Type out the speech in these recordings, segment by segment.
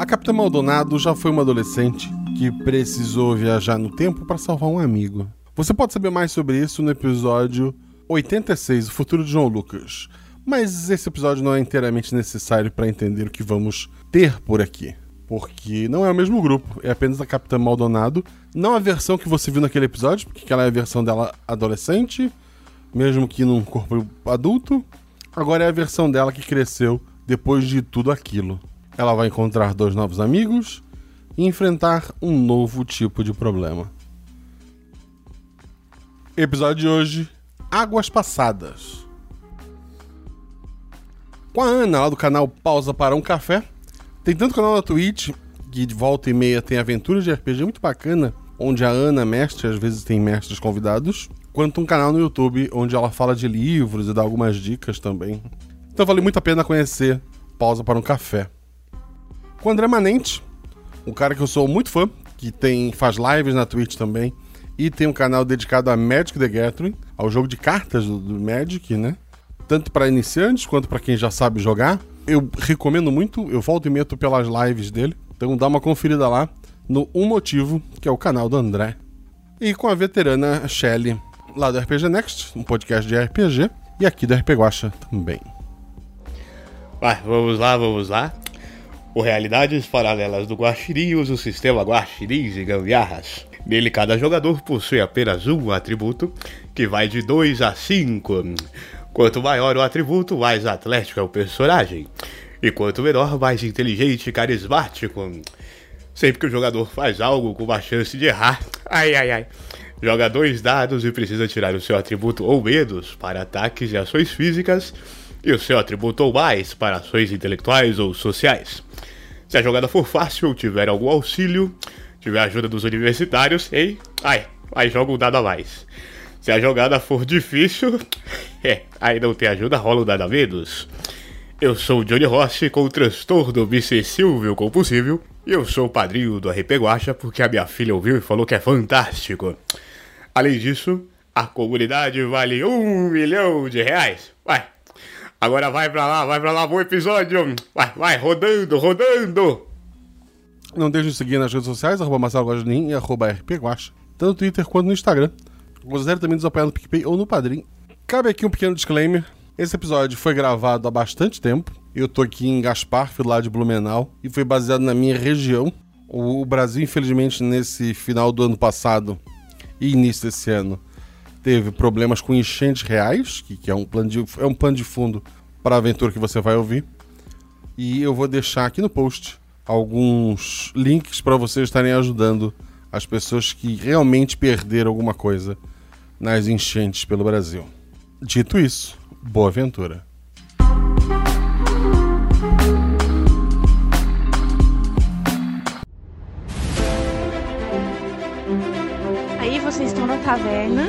A Capitã Maldonado já foi uma adolescente que precisou viajar no tempo para salvar um amigo. Você pode saber mais sobre isso no episódio 86, O Futuro de João Lucas. Mas esse episódio não é inteiramente necessário para entender o que vamos ter por aqui. Porque não é o mesmo grupo, é apenas a Capitã Maldonado. Não a versão que você viu naquele episódio, porque aquela é a versão dela adolescente, mesmo que num corpo adulto. Agora é a versão dela que cresceu depois de tudo aquilo. Ela vai encontrar dois novos amigos e enfrentar um novo tipo de problema. Episódio de hoje: Águas Passadas. Com a Ana lá do canal Pausa para um Café. Tem tanto canal na Twitch que de volta e meia tem aventuras de RPG muito bacana, onde a Ana mestre, às vezes tem mestres convidados, quanto um canal no YouTube onde ela fala de livros e dá algumas dicas também. Então vale muito a pena conhecer Pausa para um Café. Com o André Manente, um cara que eu sou muito fã, que tem faz lives na Twitch também, e tem um canal dedicado a Magic the Gathering, ao jogo de cartas do, do Magic, né? Tanto para iniciantes quanto para quem já sabe jogar. Eu recomendo muito, eu volto e meto pelas lives dele, então dá uma conferida lá no Um Motivo, que é o canal do André. E com a veterana Shelly, lá do RPG Next, um podcast de RPG, e aqui do RPG Guacha também. Vai, vamos lá, vamos lá. O Realidades Paralelas do Guaxirim usa o sistema Guaxirins e Gambiarras. Nele, cada jogador possui apenas um atributo, que vai de 2 a 5. Quanto maior o atributo, mais atlético é o personagem. E quanto menor, mais inteligente e carismático. Sempre que o jogador faz algo com uma chance de errar, ai ai ai, joga dois dados e precisa tirar o seu atributo ou medos para ataques e ações físicas, e o seu atributo ou mais para ações intelectuais ou sociais. Se a jogada for fácil tiver algum auxílio, tiver ajuda dos universitários, ei, ai, aí joga um dado a mais. Se a jogada for difícil, é, aí não tem ajuda, rola um dado a menos. Eu sou o Johnny Rossi com o transtorno obsessivo compulsivo e eu sou o padrinho do RP Guacha porque a minha filha ouviu e falou que é fantástico. Além disso, a comunidade vale um milhão de reais. Vai, agora vai pra lá, vai pra lá, bom episódio. Vai, vai, rodando, rodando. Não deixe de seguir nas redes sociais, arroba Marcelo e arroba rpguacha, tanto no Twitter quanto no Instagram. Considere também nos apoiar no PicPay ou no Padrim. Cabe aqui um pequeno disclaimer. Esse episódio foi gravado há bastante tempo. Eu tô aqui em Gaspar, lá de Blumenau, e foi baseado na minha região. O Brasil, infelizmente, nesse final do ano passado e início desse ano, teve problemas com enchentes reais, que, que é, um plano de, é um plano de fundo para a aventura que você vai ouvir. E eu vou deixar aqui no post alguns links para vocês estarem ajudando as pessoas que realmente perderam alguma coisa nas enchentes pelo Brasil. Dito isso, boa aventura. Aí vocês estão na taverna.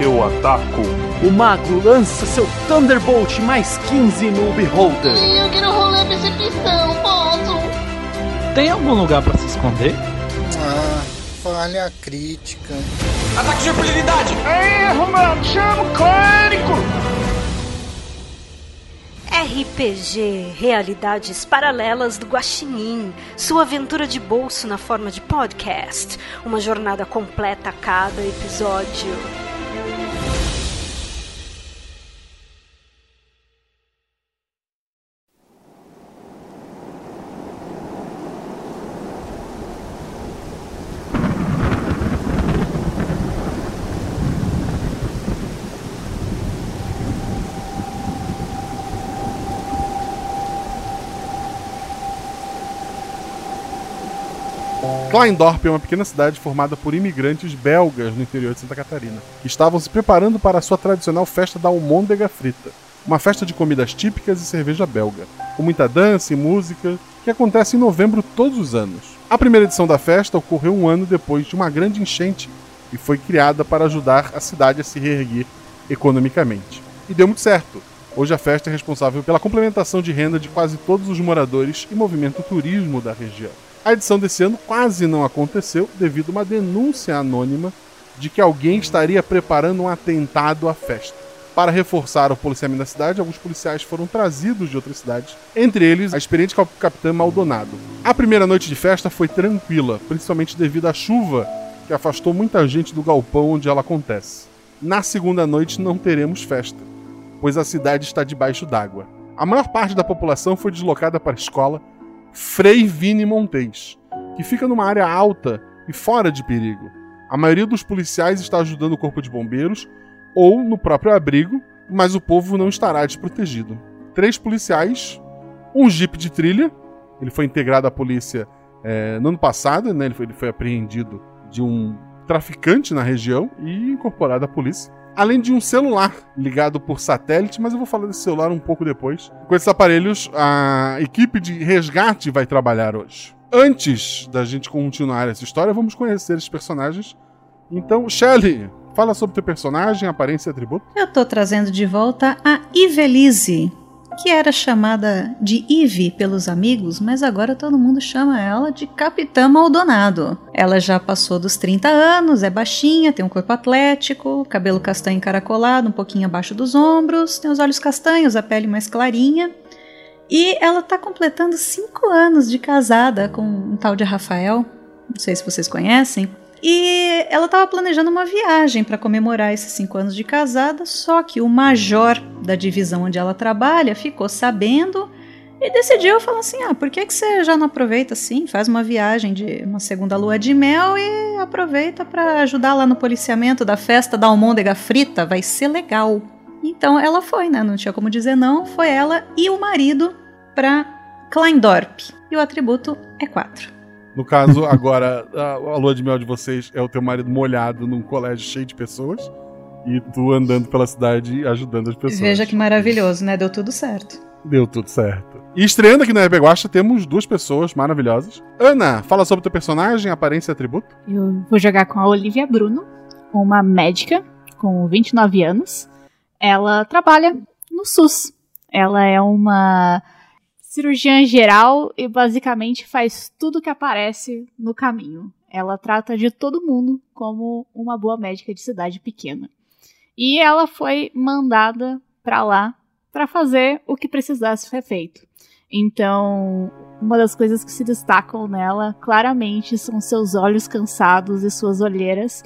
Eu ataco. O mago lança seu Thunderbolt mais 15 no Beholder. Eu quero rolar percepção, posso? Tem algum lugar para se esconder? Ah, falha crítica. Ataque de impunidade! Erro, mano! Chama o clérigo! RPG Realidades Paralelas do Guaxinim, sua aventura de bolso na forma de podcast, uma jornada completa a cada episódio. Kleindorp é uma pequena cidade formada por imigrantes belgas no interior de Santa Catarina, que estavam se preparando para a sua tradicional festa da almôndega frita, uma festa de comidas típicas e cerveja belga, com muita dança e música, que acontece em novembro todos os anos. A primeira edição da festa ocorreu um ano depois de uma grande enchente e foi criada para ajudar a cidade a se reerguer economicamente. E deu muito certo. Hoje a festa é responsável pela complementação de renda de quase todos os moradores e movimento turismo da região. A edição desse ano quase não aconteceu devido a uma denúncia anônima de que alguém estaria preparando um atentado à festa. Para reforçar o policiamento da cidade, alguns policiais foram trazidos de outras cidades, entre eles a experiente capitã Maldonado. A primeira noite de festa foi tranquila, principalmente devido à chuva que afastou muita gente do galpão onde ela acontece. Na segunda noite não teremos festa, pois a cidade está debaixo d'água. A maior parte da população foi deslocada para a escola Frei Vini Montes, que fica numa área alta e fora de perigo. A maioria dos policiais está ajudando o corpo de bombeiros ou no próprio abrigo, mas o povo não estará desprotegido. Três policiais, um jipe de trilha, ele foi integrado à polícia é, no ano passado, né? ele, foi, ele foi apreendido de um traficante na região e incorporado à polícia além de um celular ligado por satélite, mas eu vou falar desse celular um pouco depois. Com esses aparelhos, a equipe de resgate vai trabalhar hoje. Antes da gente continuar essa história, vamos conhecer esses personagens. Então, Shelly, fala sobre teu personagem, aparência e atributo. Eu tô trazendo de volta a Ivelise, que era chamada de Eve pelos amigos, mas agora todo mundo chama ela de Capitã Maldonado. Ela já passou dos 30 anos, é baixinha, tem um corpo atlético, cabelo castanho encaracolado, um pouquinho abaixo dos ombros, tem os olhos castanhos, a pele mais clarinha. E ela tá completando 5 anos de casada com um tal de Rafael, não sei se vocês conhecem. E ela estava planejando uma viagem para comemorar esses cinco anos de casada, só que o major da divisão onde ela trabalha ficou sabendo e decidiu falar assim: ah, por que, que você já não aproveita assim? Faz uma viagem de uma segunda lua de mel e aproveita para ajudar lá no policiamento da festa da almôndega frita, vai ser legal. Então ela foi, né? Não tinha como dizer não. Foi ela e o marido para Kleindorp. E o atributo é 4. No caso, agora, a, a lua de mel de vocês é o teu marido molhado num colégio cheio de pessoas e tu andando pela cidade ajudando as pessoas. Veja que maravilhoso, né? Deu tudo certo. Deu tudo certo. E estreando aqui na RP Guacha, temos duas pessoas maravilhosas. Ana, fala sobre teu personagem, aparência e atributo. Eu vou jogar com a Olivia Bruno, uma médica com 29 anos. Ela trabalha no SUS. Ela é uma cirurgiã geral e basicamente faz tudo que aparece no caminho. Ela trata de todo mundo como uma boa médica de cidade pequena. E ela foi mandada para lá para fazer o que precisasse ser feito. Então, uma das coisas que se destacam nela claramente são seus olhos cansados e suas olheiras,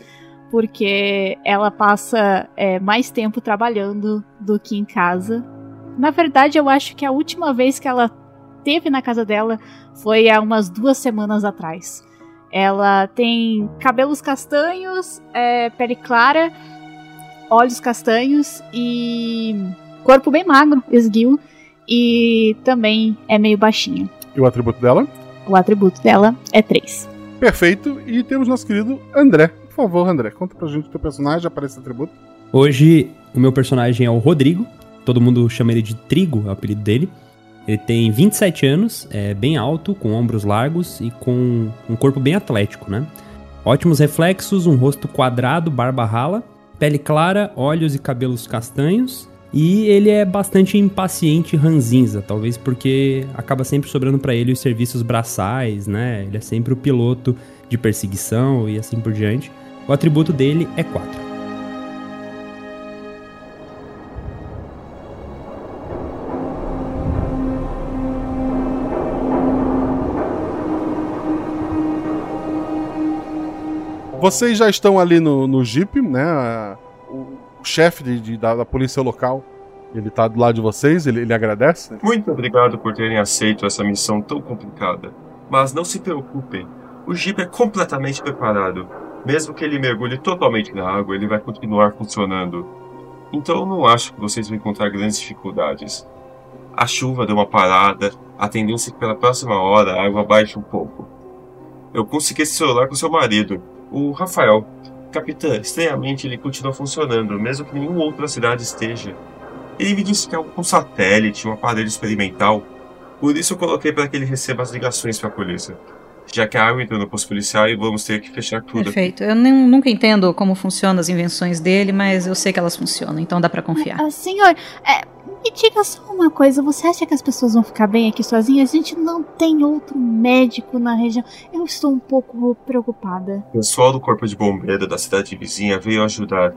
porque ela passa é, mais tempo trabalhando do que em casa. Na verdade, eu acho que a última vez que ela teve na casa dela foi há umas duas semanas atrás. Ela tem cabelos castanhos, é, pele clara, olhos castanhos e corpo bem magro, esguio, e também é meio baixinha. E o atributo dela? O atributo dela é 3. Perfeito. E temos nosso querido André. Por favor, André, conta pra gente o teu personagem, aparece esse atributo. Hoje, o meu personagem é o Rodrigo. Todo mundo chama ele de Trigo, é o apelido dele. Ele tem 27 anos, é bem alto, com ombros largos e com um corpo bem atlético, né? Ótimos reflexos, um rosto quadrado, barba rala, pele clara, olhos e cabelos castanhos. E ele é bastante impaciente e ranzinza, talvez porque acaba sempre sobrando para ele os serviços braçais, né? Ele é sempre o piloto de perseguição e assim por diante. O atributo dele é 4. Vocês já estão ali no, no Jeep, né? O, chefe de, de, da, da, polícia local, ele tá do lado de vocês, ele, ele agradece. Muito obrigado por terem aceito essa missão tão complicada. Mas não se preocupem, o Jeep é completamente preparado. Mesmo que ele mergulhe totalmente na água, ele vai continuar funcionando. Então não acho que vocês vão encontrar grandes dificuldades. A chuva deu uma parada, a tendência é que pela próxima hora a água baixe um pouco. Eu consegui esse celular com seu marido, o Rafael. Capitã, estranhamente ele continua funcionando, mesmo que nenhuma outra cidade esteja. Ele me disse que é um satélite, um aparelho experimental. Por isso eu coloquei para que ele receba as ligações para a polícia. Já que a água entrou no posto policial e vamos ter que fechar tudo. Perfeito. Eu nem, nunca entendo como funcionam as invenções dele, mas eu sei que elas funcionam, então dá para confiar. Ah, senhor, é, me diga só uma coisa, você acha que as pessoas vão ficar bem aqui sozinhas? A gente não tem outro médico na região. Eu estou um pouco preocupada. O pessoal do corpo de bombeiro da cidade vizinha veio ajudar.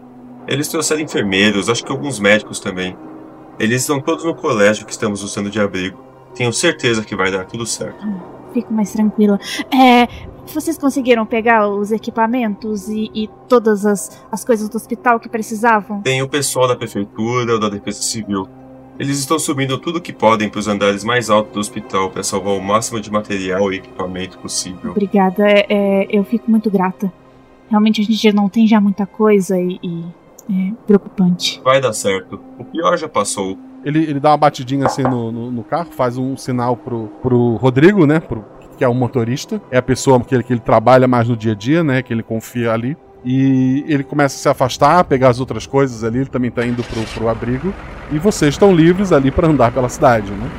Eles trouxeram enfermeiros, acho que alguns médicos também. Eles estão todos no colégio que estamos usando de abrigo. Tenho certeza que vai dar tudo certo. Fico mais tranquila. É, vocês conseguiram pegar os equipamentos e, e todas as, as coisas do hospital que precisavam? Tem o pessoal da prefeitura ou da defesa civil. Eles estão subindo tudo que podem para os andares mais altos do hospital para salvar o máximo de material e equipamento possível. Obrigada, é, é, eu fico muito grata. Realmente a gente não tem já muita coisa e, e é preocupante. Vai dar certo. O pior já passou. Ele, ele dá uma batidinha assim no, no, no carro, faz um sinal pro, pro Rodrigo, né? Pro, que é o motorista. É a pessoa que ele, que ele trabalha mais no dia a dia, né? Que ele confia ali. E ele começa a se afastar, pegar as outras coisas ali, ele também tá indo pro, pro abrigo. E vocês estão livres ali para andar pela cidade, né?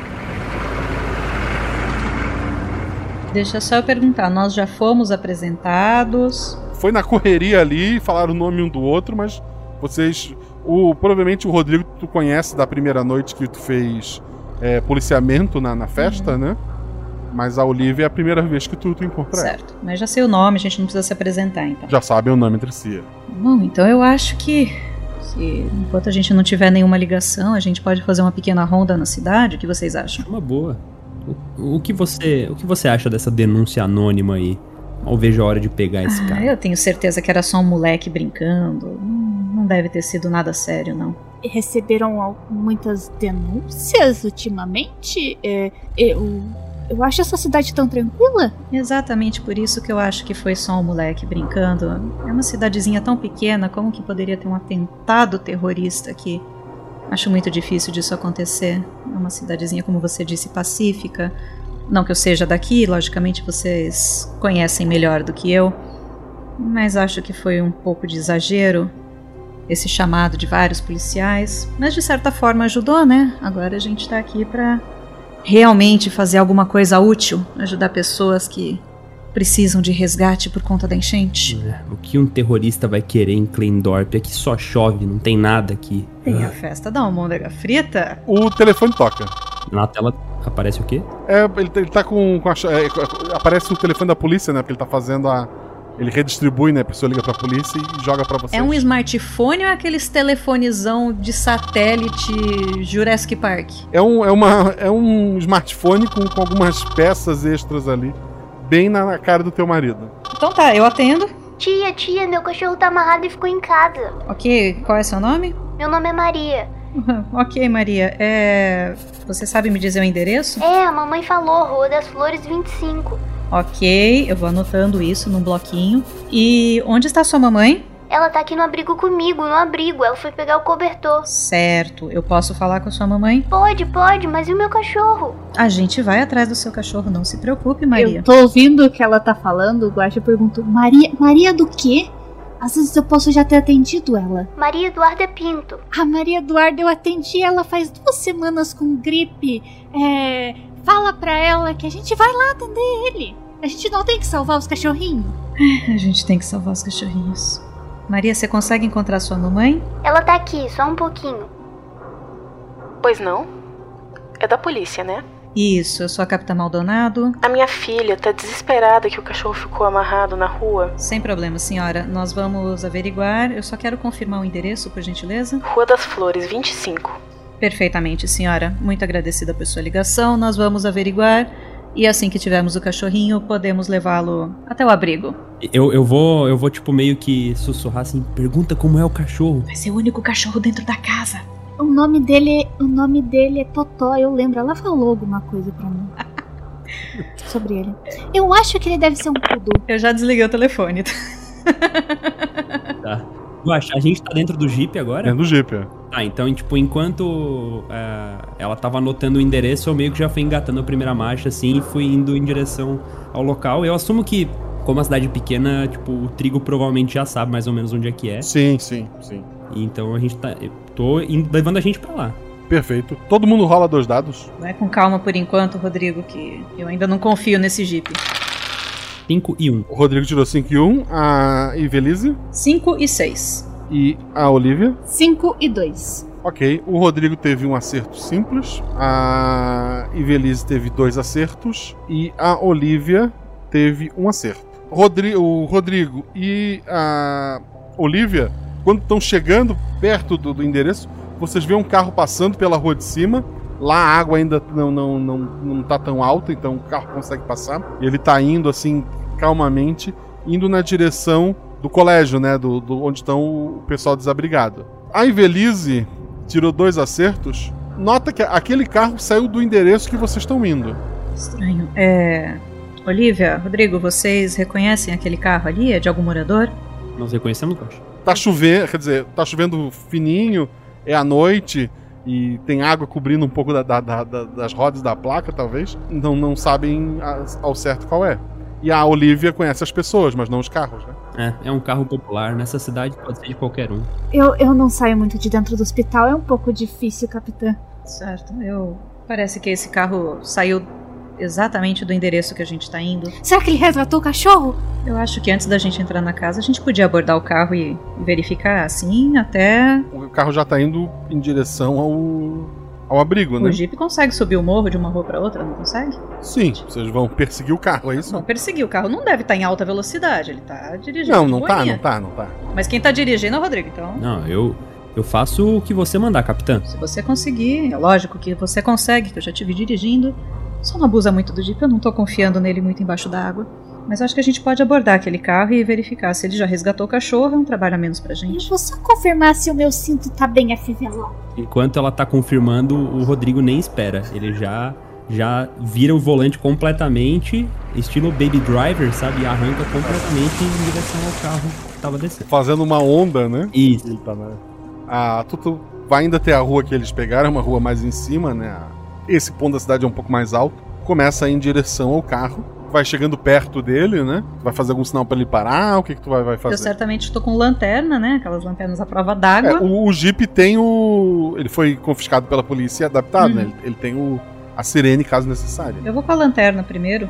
Deixa só eu perguntar, nós já fomos apresentados? Foi na correria ali, falaram o nome um do outro, mas vocês. O, provavelmente o Rodrigo tu conhece da primeira noite que tu fez é, policiamento na, na festa, uhum. né? Mas a Olivia é a primeira vez que tu, tu encontra ela. Certo. Mas já sei o nome, a gente não precisa se apresentar, então. Já sabem o nome entre si. Bom, então eu acho que, que enquanto a gente não tiver nenhuma ligação, a gente pode fazer uma pequena ronda na cidade. O que vocês acham? Uma boa. O, o que você, o que você acha dessa denúncia anônima aí? Mal vejo a hora de pegar esse ah, cara. Eu tenho certeza que era só um moleque brincando. Não deve ter sido nada sério, não. Receberam muitas denúncias ultimamente? É, eu eu acho essa cidade tão tranquila. Exatamente por isso que eu acho que foi só um moleque brincando. É uma cidadezinha tão pequena, como que poderia ter um atentado terrorista aqui? Acho muito difícil disso acontecer. É uma cidadezinha, como você disse, pacífica. Não que eu seja daqui, logicamente vocês conhecem melhor do que eu. Mas acho que foi um pouco de exagero esse chamado de vários policiais. Mas de certa forma ajudou, né? Agora a gente tá aqui pra realmente fazer alguma coisa útil, ajudar pessoas que precisam de resgate por conta da enchente. É, o que um terrorista vai querer em Kleindorp? Aqui só chove, não tem nada aqui. Tem a festa da almôndega frita? O telefone toca. Na tela aparece o quê? É, ele, ele tá com, com a, é, aparece o telefone da polícia, né? Porque ele tá fazendo a, ele redistribui, né? A pessoa liga pra polícia e joga pra você. É um smartphone ou é aqueles telefonezão de satélite Jurassic Park? É um, é uma, é um smartphone com, com algumas peças extras ali. Bem na cara do teu marido. Então tá, eu atendo. Tia, tia, meu cachorro tá amarrado e ficou em casa. Ok, qual é seu nome? Meu nome é Maria. ok, Maria. É. Você sabe me dizer o endereço? É, a mamãe falou, Rua das Flores 25. Ok, eu vou anotando isso num bloquinho. E onde está sua mamãe? Ela tá aqui no abrigo comigo, no abrigo. Ela foi pegar o cobertor. Certo. Eu posso falar com a sua mamãe? Pode, pode, mas e o meu cachorro? A gente vai atrás do seu cachorro, não se preocupe, Maria. Eu tô ouvindo o que ela tá falando, o Guaxa perguntou: Maria, Maria do quê? Às vezes eu posso já ter atendido ela. Maria Eduarda Pinto. A Maria Eduarda, eu atendi ela faz duas semanas com gripe. É. Fala pra ela que a gente vai lá atender ele. A gente não tem que salvar os cachorrinhos. A gente tem que salvar os cachorrinhos. Maria, você consegue encontrar sua mamãe? Ela tá aqui, só um pouquinho. Pois não? É da polícia, né? Isso, eu sou a Capitã Maldonado. A minha filha tá desesperada que o cachorro ficou amarrado na rua. Sem problema, senhora. Nós vamos averiguar. Eu só quero confirmar o endereço, por gentileza. Rua das Flores, 25. Perfeitamente, senhora. Muito agradecida por sua ligação. Nós vamos averiguar. E assim que tivermos o cachorrinho, podemos levá-lo até o abrigo. Eu, eu vou, eu vou tipo meio que sussurrar assim, pergunta como é o cachorro. Vai ser o único cachorro dentro da casa. O nome dele, o nome dele é Totó, eu lembro, ela falou alguma coisa para mim. sobre ele. Eu acho que ele deve ser um poodle. Eu já desliguei o telefone. tá. Guaxa, a gente tá dentro do Jeep agora? Dentro do Jeep, é. Tá, então, tipo, enquanto é, ela tava anotando o endereço, eu meio que já fui engatando a primeira marcha, assim, e fui indo em direção ao local. Eu assumo que, como a cidade é pequena, tipo, o Trigo provavelmente já sabe mais ou menos onde é que é. Sim, sim, sim. Então a gente tá. Tô indo, levando a gente pra lá. Perfeito. Todo mundo rola dois dados? Vai com calma por enquanto, Rodrigo, que eu ainda não confio nesse Jeep. 5 e 1. O Rodrigo tirou 5 e 1. A Ivelise 5 e 6. e a Olivia. 5 e 2. Ok. O Rodrigo teve um acerto simples. A Ivelise teve dois acertos. E a Olivia teve um acerto. Rodri o Rodrigo e a Olivia, quando estão chegando perto do, do endereço, vocês veem um carro passando pela rua de cima. Lá a água ainda não, não, não, não tá tão alta, então o carro consegue passar. E ele tá indo assim, calmamente, indo na direção do colégio, né? Do, do onde estão o pessoal desabrigado. A Ivelise tirou dois acertos. Nota que aquele carro saiu do endereço que vocês estão indo. Estranho. É. Olivia, Rodrigo, vocês reconhecem aquele carro ali? É de algum morador? Nós reconhecemos, Coxa. Tá chovendo, quer dizer, tá chovendo fininho, é à noite e tem água cobrindo um pouco da- da- da- da- das rodas da placa, talvez. Então não sabem a- ao certo qual é. E a Olivia conhece as pessoas, mas não os carros, né? É, é um carro popular. Nessa cidade pode ser de qualquer um. Eu, eu não saio muito de dentro do hospital, é um pouco difícil, capitã. Certo, eu. Parece que esse carro saiu exatamente do endereço que a gente tá indo. Será que ele resgatou o cachorro? Eu acho que antes da gente entrar na casa, a gente podia abordar o carro e verificar assim até. O carro já tá indo em direção ao, ao abrigo, né? O Jeep consegue subir o morro de uma rua pra outra, não consegue? Sim, vocês vão perseguir o carro, é isso? Não, perseguir o carro não deve estar em alta velocidade, ele tá dirigindo. Não, não tá, boinha. não tá, não tá. Mas quem tá dirigindo é o Rodrigo, então. Não, eu, eu faço o que você mandar, capitã. Se você conseguir, é lógico que você consegue, que eu já tive dirigindo. Só não abusa muito do Jeep, eu não tô confiando nele muito embaixo da água. Mas acho que a gente pode abordar aquele carro e verificar se ele já resgatou o cachorro, é um trabalho a menos pra gente. Eu vou só confirmar se o meu cinto tá bem afivelado. Enquanto ela tá confirmando, o Rodrigo nem espera. Ele já já vira o volante completamente, estilo Baby Driver, sabe? E arranca completamente em direção ao carro que tava descendo. Fazendo uma onda, né? Isso. Ele tá na... Ah, tu, tu vai ainda ter a rua que eles pegaram, é uma rua mais em cima, né? Esse ponto da cidade é um pouco mais alto. Começa a ir em direção ao carro. Vai chegando perto dele, né? Vai fazer algum sinal pra ele parar? O que, que tu vai, vai Eu fazer? certamente tô com lanterna, né? Aquelas lanternas à prova d'água. É, o, o Jeep tem o. Ele foi confiscado pela polícia e adaptado, Uhum. né? Ele, ele tem o, a sirene caso necessário. Eu vou com a lanterna primeiro,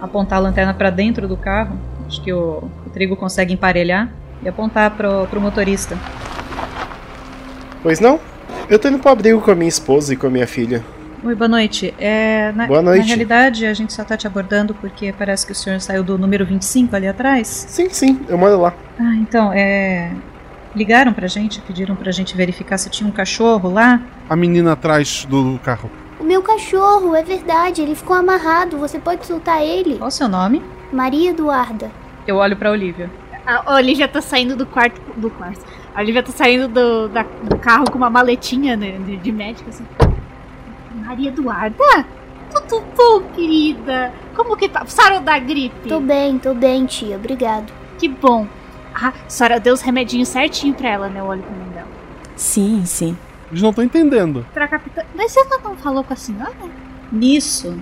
apontar a lanterna pra dentro do carro. Acho que o, o Trigo consegue emparelhar e apontar pro, pro motorista. Pois não? Eu tô indo pro abrigo com a minha esposa e com a minha filha. Oi, boa noite. É, na, Boa noite. Na realidade, a gente só tá te abordando porque parece que o senhor saiu do número 25 ali atrás. Sim, sim, eu moro lá. Ah, então, é. Ligaram pra gente, pediram pra gente verificar se tinha um cachorro lá. A menina atrás do carro. O meu cachorro, é verdade, ele ficou amarrado. Você pode soltar ele? Qual o seu nome? Maria Eduarda. Eu olho pra Olivia. A Olivia tá saindo do quarto. Do quarto. A Olivia tá saindo do, da- do carro com uma maletinha né, de, de médico, assim. Maria Eduarda? Tudo bom, querida? Como que tá? Sarou da gripe? Tô bem, tô bem, tia. Obrigado. Que bom. Ah, a senhora deu os remedinhos certinho pra ela, né? Pra mim dela. Sim, sim. Eles não estão entendendo. Pra capitã. Mas você não falou com a senhora? Nisso,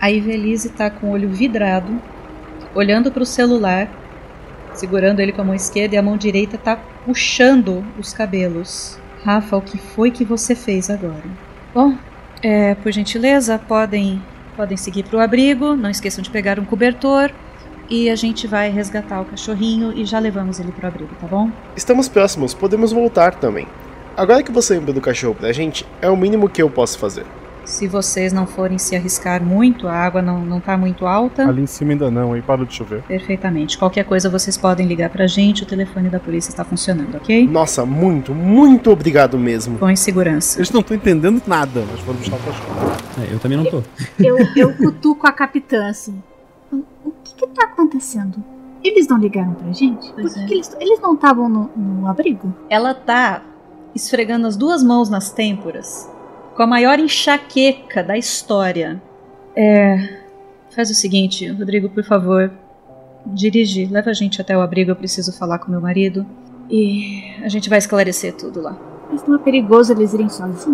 a Ivelise tá com o olho vidrado, olhando pro celular, segurando ele com a mão esquerda e a mão direita tá puxando os cabelos. Rafa, o que foi que você fez agora? Bom, é, por gentileza, podem podem seguir pro abrigo, não esqueçam de pegar um cobertor e a gente vai resgatar o cachorrinho e já levamos ele pro abrigo, tá bom? Estamos próximos, podemos voltar também. Agora que você lembrou do cachorro pra gente, é o mínimo que eu posso fazer. Se vocês não forem se arriscar muito, a água não, não tá muito alta. Ali em cima ainda não, aí parou de chover. Perfeitamente. Qualquer coisa vocês podem ligar pra gente, o telefone da polícia está funcionando, ok? Nossa, muito, muito obrigado mesmo. Com segurança. Eles não estão entendendo nada, mas foram buscar o cachorro. É, eu também não tô. Eu, eu cutuco a capitã assim. O, que que tá acontecendo? Eles não ligaram pra gente? Por que, que eles, eles não estavam no, no abrigo? Ela tá esfregando as duas mãos nas têmporas, com a maior enxaqueca da história. É. Faz o seguinte, Rodrigo, por favor. Dirige, leva a gente até o abrigo, eu preciso falar com meu marido. E a gente vai esclarecer tudo lá. Mas não é perigoso eles irem sozinhos?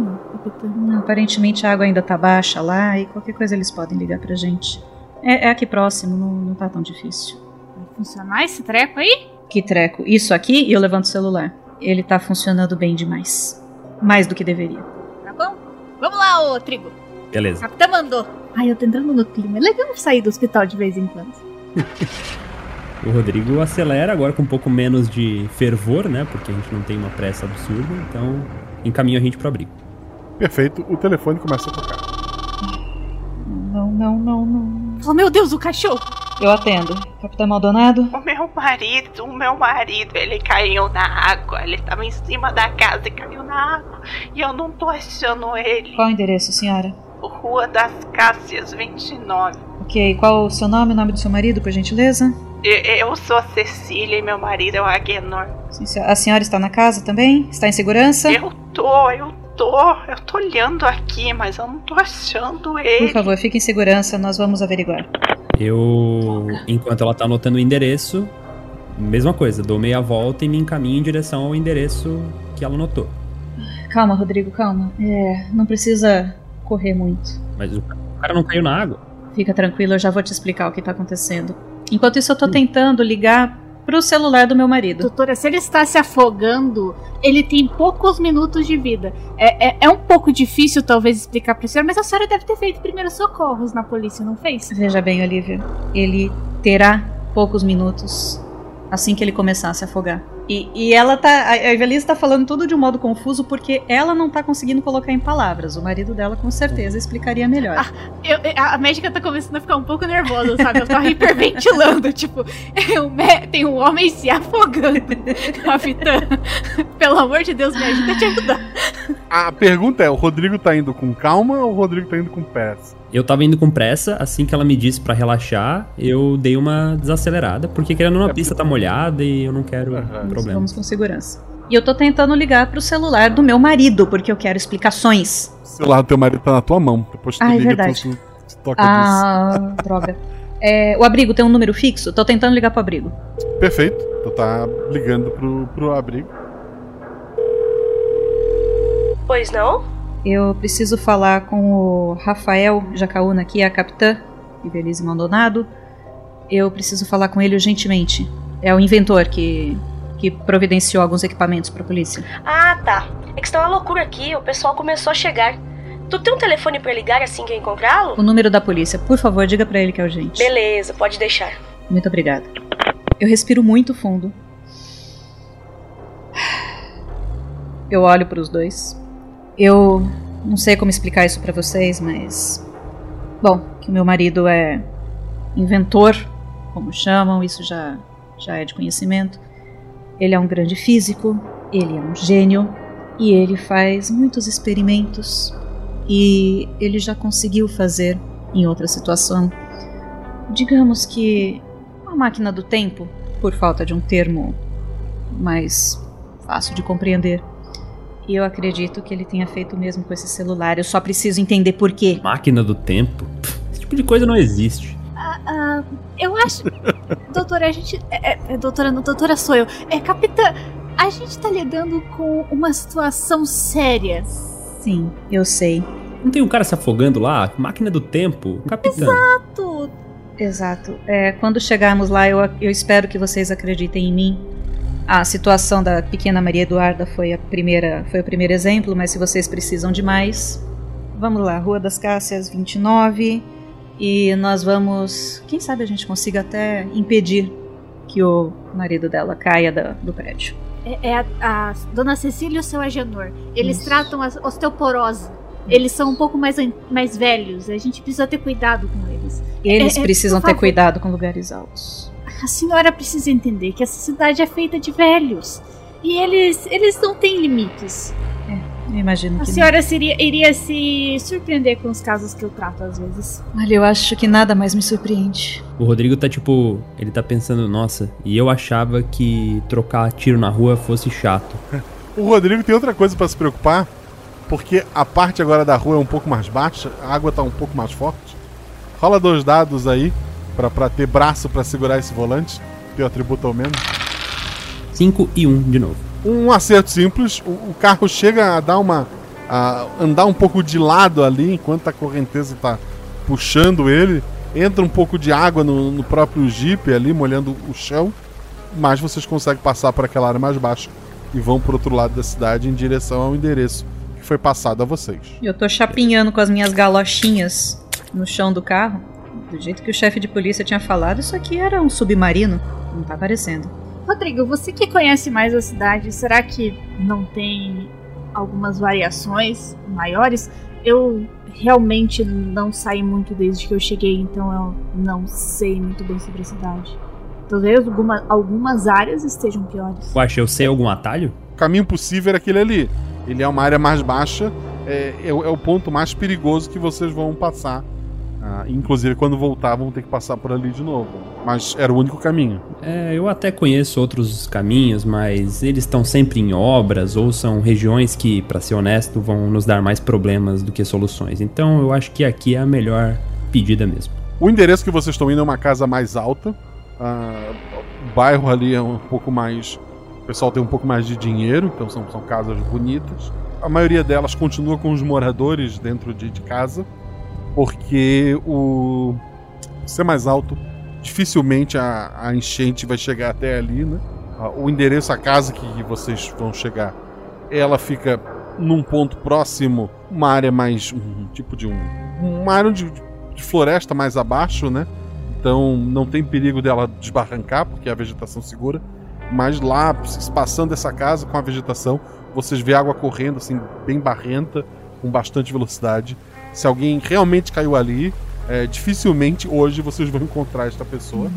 Não, aparentemente a água ainda tá baixa lá e qualquer coisa eles podem ligar pra gente. É, é aqui próximo, não, não tá tão difícil. Vai funcionar esse treco aí? Que treco. Isso aqui e eu levanto o celular. Ele tá funcionando bem demais. Mais do que deveria. Vamos lá, ô Trigo. Beleza. Capitã mandou. Ai, eu tô entrando no clima. É legal sair do hospital de vez em quando. o Rodrigo acelera agora com um pouco menos de fervor, né? Porque a gente não tem uma pressa absurda, então encaminha a gente pro abrigo. Perfeito, o telefone começa a tocar. Não, não, não, não. Oh, meu Deus, o cachorro! Eu atendo. Capitão Maldonado? O meu marido, o meu marido, ele caiu na água. Ele estava em cima da casa e caiu na água. E eu não tô achando ele. Qual o endereço, senhora? Rua das Cássias 29. Ok, qual o seu nome, o nome do seu marido, por gentileza? Eu sou a Cecília e meu marido é o Agenor. Sim, a senhora está na casa também? Está em segurança? Eu tô, eu tô. Eu tô olhando aqui, mas eu não tô achando ele. Por favor, fique em segurança, nós vamos averiguar. Eu, enquanto ela tá anotando o endereço, mesma coisa, dou meia volta e me encaminho em direção ao endereço que ela anotou. Calma, Rodrigo, calma. É, não precisa correr muito. Mas o cara não caiu na água? Fica tranquilo, eu já vou te explicar o que tá acontecendo. Enquanto isso, eu tô tentando ligar pro celular do meu marido. Doutora, se ele está se afogando, ele tem poucos minutos de vida. É, é, é um pouco difícil, talvez, explicar pra senhora, mas a senhora deve ter feito primeiros socorros na polícia, não fez? Veja bem, Olivia, ele terá poucos minutos assim que ele começar a se afogar. E, e ela tá. A Evelise tá falando tudo de um modo confuso porque ela não tá conseguindo colocar em palavras. O marido dela com certeza explicaria melhor. Ah, eu, a médica tá começando a ficar um pouco nervosa, sabe? Ela tá hiperventilando. tipo, tem um homem se afogando. Capitã, pelo amor de Deus, me ajuda a te ajudar. A pergunta é: o Rodrigo tá indo com calma ou o Rodrigo tá indo com pressa? Eu tava indo com pressa, assim que ela me disse para relaxar, eu dei uma desacelerada, porque querendo uma é pista tá molhada e eu não quero uhum. Problemas. Vamos com segurança. E eu tô tentando ligar pro celular do meu marido, porque eu quero explicações. O celular do teu marido tá na tua mão. Depois tu ah, liga é verdade. tu, tu toca ah, disso. droga. É, o abrigo tem um número fixo? Tô tentando ligar pro abrigo. Perfeito. Tu tá ligando pro, pro abrigo. Pois não? Eu preciso falar com o Rafael Jacaúna, que é a capitã, Ivelise Maldonado. Eu preciso falar com ele urgentemente. É o inventor que, que providenciou alguns equipamentos para a polícia. Ah, tá. É que está uma loucura aqui, o pessoal começou a chegar. Tu tem um telefone para ligar assim que eu encontrá-lo? O número da polícia. Por favor, diga para ele que é urgente. Beleza, pode deixar. Muito obrigada. Eu respiro muito fundo. Eu olho para os dois. Eu não sei como explicar isso para vocês, mas. Bom, que meu marido é inventor, como chamam, isso já, já é de conhecimento. Ele é um grande físico, ele é um gênio e ele faz muitos experimentos. E ele já conseguiu fazer em outra situação. Digamos que uma máquina do tempo, por falta de um termo mais fácil de compreender. E eu acredito que ele tenha feito o mesmo com esse celular. Eu só preciso entender por quê. Máquina do tempo? Esse tipo de coisa não existe. Uh, uh, eu acho. doutora, a gente. É, é, é, doutora, não, doutora sou eu. É, capitã, a gente tá lidando com uma situação séria. Sim, eu sei. Não tem um cara se afogando lá? Máquina do tempo? Capitã. Exato! Exato. É, quando chegarmos lá, eu, eu espero que vocês acreditem em mim a situação da pequena Maria Eduarda foi a primeira, foi o primeiro exemplo, mas se vocês precisam de mais, vamos lá, Rua das Cássias 29 e nós vamos, quem sabe a gente consiga até impedir que o marido dela caia da, do prédio. É, é a, a, Dona Cecília e o seu Agenor. Eles Isso. tratam a osteoporose. Eles são um pouco mais, mais velhos. A gente precisa ter cuidado com eles. Eles é, é precisam ter cuidado com lugares altos. A senhora precisa entender que essa cidade é feita de velhos. E eles, eles não têm limites. Eu imagino a que. A senhora seria, iria se surpreender com os casos que eu trato às vezes. Olha, eu acho que nada mais me surpreende. O Rodrigo tá tipo. Ele tá pensando, nossa, e eu achava que trocar tiro na rua fosse chato. O Rodrigo tem outra coisa para se preocupar, porque a parte agora da rua é um pouco mais baixa, a água tá um pouco mais forte. Rola dois dados aí para ter braço para segurar esse volante, teu atributo ao menos. 5 e 1 um, de novo. Um acerto simples, o, o, carro chega a dar uma. a andar um pouco de lado ali enquanto a correnteza está puxando ele. Entra um pouco de água no, no próprio Jeep ali, molhando o chão. Mas vocês conseguem passar para aquela área mais baixa e vão para outro lado da cidade em direção ao endereço que foi passado a vocês. Eu tô chapinhando com as minhas galochinhas no chão do carro Do jeito que o chefe de polícia tinha falado, isso aqui era um submarino. Não tá parecendo. Rodrigo, você que conhece mais a cidade, será que não tem algumas variações maiores? Eu realmente não saí muito desde que eu cheguei, então eu não sei muito bem sobre a cidade. Talvez alguma, algumas áreas estejam piores. Uaxa, eu sei algum atalho? O caminho possível era aquele ali. Ele é uma área mais baixa, é, é, é o ponto mais perigoso que vocês vão passar. Ah, inclusive, quando voltar, vão ter que passar por ali de novo. Mas era o único caminho. É, eu até conheço outros caminhos, mas eles estão sempre em obras ou são regiões que, pra ser honesto, vão nos dar mais problemas do que soluções. Então eu acho que aqui é a melhor pedida mesmo. O endereço que vocês estão indo é uma casa mais alta. Ah, o bairro ali é um pouco mais. O pessoal tem um pouco mais de dinheiro, então são, são casas bonitas. A maioria delas continua com os moradores dentro de, de casa, porque o ser mais alto, dificilmente a, a enchente vai chegar até ali, né? O endereço, a casa que vocês vão chegar, ela fica num ponto próximo, uma área mais. um tipo de um. uma área de, de floresta mais abaixo, né? Então não tem perigo dela desbarrancar, porque a vegetação segura. Mas lá, passando essa casa com a vegetação, vocês vê água correndo, assim, bem barrenta, com bastante velocidade. Se alguém realmente caiu ali, é, dificilmente hoje vocês vão encontrar esta pessoa.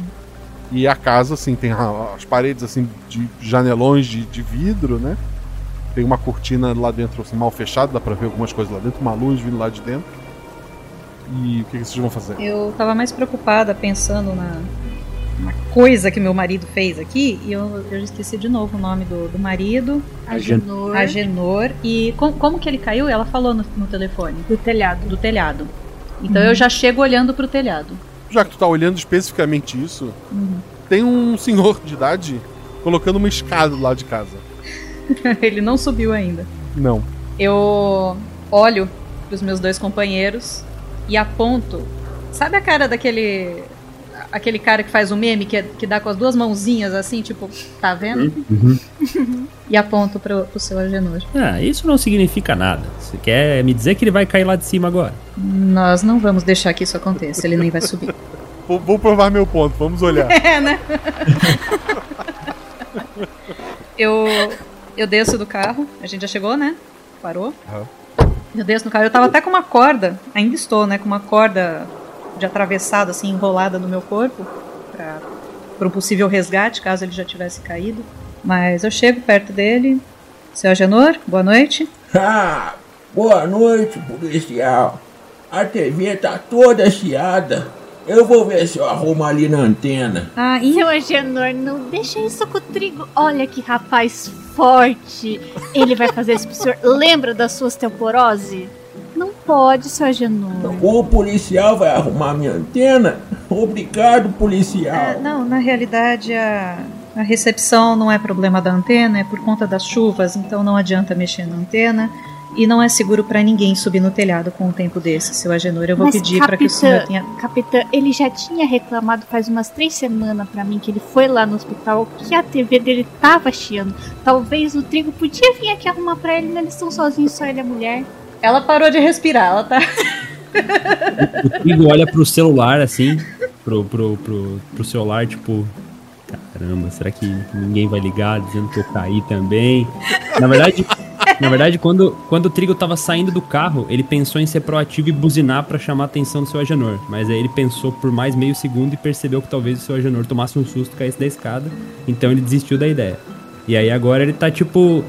E a casa, assim, tem as paredes, assim, de janelões de, de vidro, né? Tem uma cortina lá dentro, assim, mal fechada, dá pra ver algumas coisas lá dentro, uma luz vindo lá de dentro. E o que, que vocês vão fazer? Eu tava mais preocupada pensando na, na coisa que meu marido fez aqui e eu, eu esqueci de novo o nome do, do marido. Agenor. Agenor. E com- como que ele caiu? Ela falou no, no telefone. Do telhado. Do telhado. Então Uhum. eu já chego olhando pro telhado. Já que tu tá olhando especificamente isso, Uhum. tem um senhor de idade colocando uma escada lá de casa. ele não subiu ainda. Não. Eu olho pros meus dois companheiros e aponto. Sabe a cara daquele. Aquele cara que faz o meme que, é- que dá com as duas mãozinhas assim, tipo, tá vendo? E aponto pro, pro seu Agenor. Ah, isso não significa nada. Você quer me dizer que ele vai cair lá de cima agora? Nós não vamos deixar que isso aconteça, ele nem vai subir. Vou, vou provar meu ponto, vamos olhar. É, né? eu, eu desço do carro, a gente já chegou, né? Parou. Eu desço no carro, eu tava até com uma corda, ainda estou, né? Com uma corda de atravessado, assim, enrolada no meu corpo, pra, pra um possível resgate, caso ele já tivesse caído. Mas eu chego perto dele. Seu Agenor, boa noite. Ah, boa noite, policial. A TV tá toda chiada. Eu vou ver se eu arrumo ali na antena. Ah, e... Seu Agenor, não deixa isso com o Trigo. Olha que rapaz forte. Ele vai fazer isso pro senhor. Lembra da sua osteoporose? Não pode, seu Agenor. O policial vai arrumar minha antena? Obrigado, policial. É, não, na realidade a, a recepção não é problema da antena, é por conta das chuvas, então não adianta mexer na antena. E não é seguro pra ninguém subir no telhado com um tempo desse, seu Agenor. Eu vou Mas, pedir pra que o senhor tenha. Capitã, ele já tinha reclamado faz umas três semanas pra mim que ele foi lá no hospital que a TV dele tava chiando. Talvez o Trigo podia vir aqui arrumar pra ele, mas eles estão sozinhos, só ele e a mulher. Ela parou de respirar, ela tá. O Trigo olha pro celular assim, pro, pro, pro, pro celular, tipo. Caramba, será que ninguém vai ligar dizendo que eu caí também? Na verdade, na verdade quando, quando o Trigo tava saindo do carro, ele pensou em ser proativo e buzinar pra chamar a atenção do seu Agenor. Mas aí ele pensou por mais meio segundo e percebeu que talvez o seu Agenor tomasse um susto e caísse da escada. Então ele desistiu da ideia. E aí agora ele tá tipo.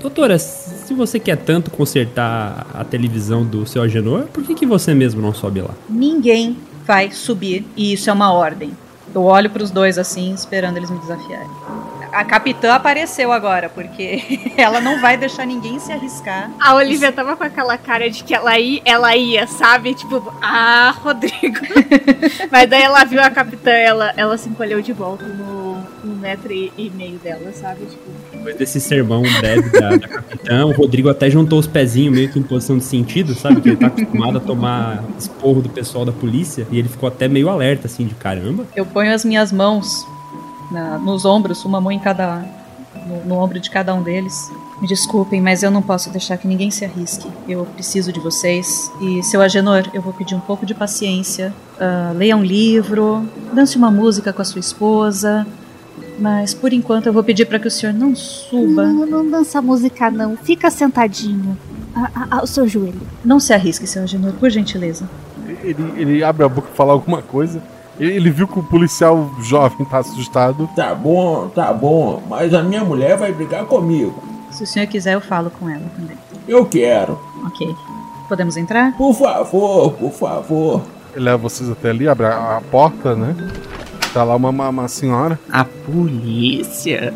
Doutora, se você quer tanto consertar a televisão do seu Agenor, por que, que você mesmo não sobe lá? Ninguém vai subir, e isso é uma ordem. Eu olho pros dois assim, esperando eles me desafiarem. A capitã apareceu agora, porque ela não vai deixar ninguém se arriscar. A Olivia tava com aquela cara de que ela ia, ela ia, sabe? Tipo, ah, Rodrigo. Mas daí ela viu a capitã, ela, ela se encolheu de volta no um metro e, e meio dela, sabe? Tipo, Depois desse sermão breve da, da capitã, o Rodrigo até juntou os pezinhos meio que em posição de sentido, sabe? Que ele tá acostumado a tomar esporro do pessoal da polícia. E ele ficou até meio alerta, assim, de caramba. Eu ponho as minhas mãos na- nos ombros, uma mão em cada. No, no ombro de cada um deles. Me desculpem, mas eu não posso deixar que ninguém se arrisque. Eu preciso de vocês. E, seu Agenor, eu vou pedir um pouco de paciência. Uh, leia um livro, dance uma música com a sua esposa. Mas, por enquanto, eu vou pedir para que o senhor não suba. Não, não dança música, não. Fica sentadinho. A, a, ao seu joelho. Não se arrisque, seu Agenor, por gentileza. Ele, ele abre a boca pra falar alguma coisa. Ele, ele viu que o policial jovem tá assustado. Tá bom, tá bom, mas a minha mulher vai brigar comigo. Se o senhor quiser, eu falo com ela também. Eu quero. Ok. Podemos entrar? Por favor, por favor. Ele leva vocês até ali, abre a, a porta, né? Tá lá uma, uma, uma senhora. A polícia?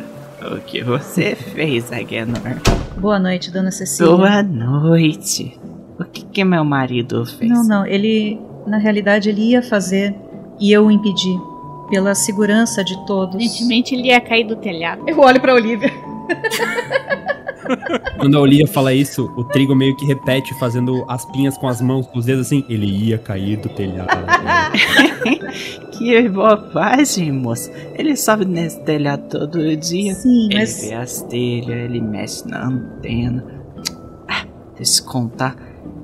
O que você fez, Agenor? Boa noite, dona Cecília. Boa noite. O que, que meu marido fez? Não, não, ele. Na realidade, ele ia fazer e eu o impedi. Pela segurança de todos. Evidentemente ele ia cair do telhado. Eu olho pra Olivia. Quando a Olivia fala isso, o Trigo meio que repete, fazendo as pinhas com as mãos, com os dedos assim. Ele ia cair do telhado. que bobagem, moço. Ele sobe nesse telhado todo dia. Sim, ele mas- vê as telhas, ele mexe na antena. Ah, deixa eu contar.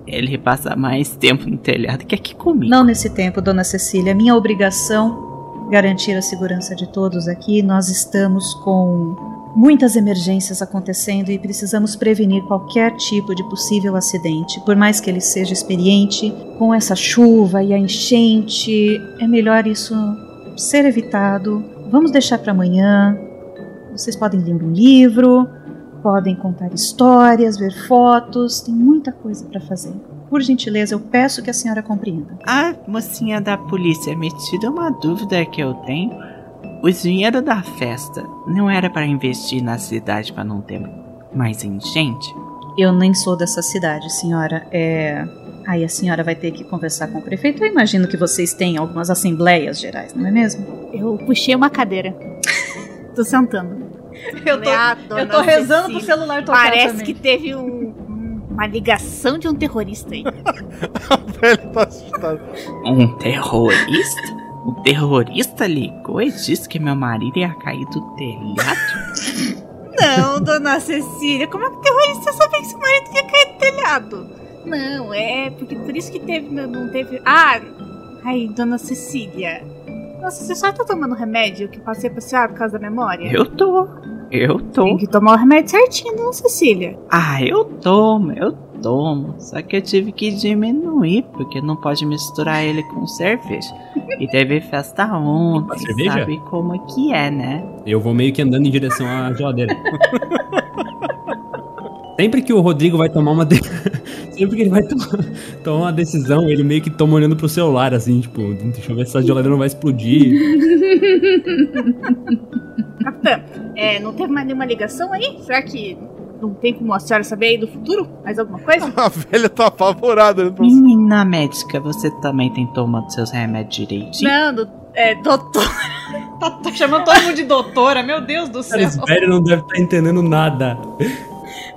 Ele passa mais tempo no telhado que aqui comigo. Não nesse tempo, dona Cecília. Minha obrigação garantir a segurança de todos aqui. Nós estamos com muitas emergências acontecendo e precisamos prevenir qualquer tipo de possível acidente. Por mais que ele seja experiente, com essa chuva e a enchente, é melhor isso ser evitado. Vamos deixar para amanhã. Vocês podem ler um livro, podem contar histórias, ver fotos, tem muita coisa para fazer. Por gentileza, eu peço que a senhora compreenda. Ah, mocinha da polícia, me tira uma dúvida que eu tenho. O dinheiro da festa não era para investir na cidade para não ter mais enchente? Eu nem sou dessa cidade, senhora. É. Aí a senhora vai ter que conversar com o prefeito. Eu imagino que vocês têm algumas assembleias gerais, não é mesmo? Eu puxei uma cadeira. tô sentando. Eu tô, Ah, eu tô rezando Cecília, pro celular tocar Parece também. que teve um- um- uma ligação de um terrorista aí. Tá assustado. Um terrorista? O terrorista ligou e disse que meu marido ia cair do telhado? Não, dona Cecília, como é que o terrorista sabia que seu marido ia cair do telhado? Não, é porque por isso que teve, não, não teve. Ah! Ai, dona Cecília. Nossa, você só tá tomando remédio que passei pra senhora por causa da memória? Eu tô. Eu tô. Tem que tomar o remédio certinho, dona Cecília. Ah, eu tomo, eu tomo. Só que eu tive que diminuir, porque não pode misturar ele com cerveja. E teve festa ontem, cerveja? sabe como é que é, né? Eu vou meio que andando em direção à geladeira. Sempre que o Rodrigo vai tomar uma. de- Sempre que ele vai to- tomar uma decisão, ele meio que toma olhando pro celular, assim, tipo, deixa eu ver se essa geladeira não vai explodir. Capitã, é, não teve mais nenhuma ligação aí? Será que não tem como a senhora saber aí do futuro? Mais alguma coisa? A velha tá apavorada. Né? Menina médica, você também tem tomado seus remédios direitinho? Não, do, é, doutor. Tá, tá chamando todo mundo de doutora, meu Deus do Cara, esse velho não deve estar entendendo nada.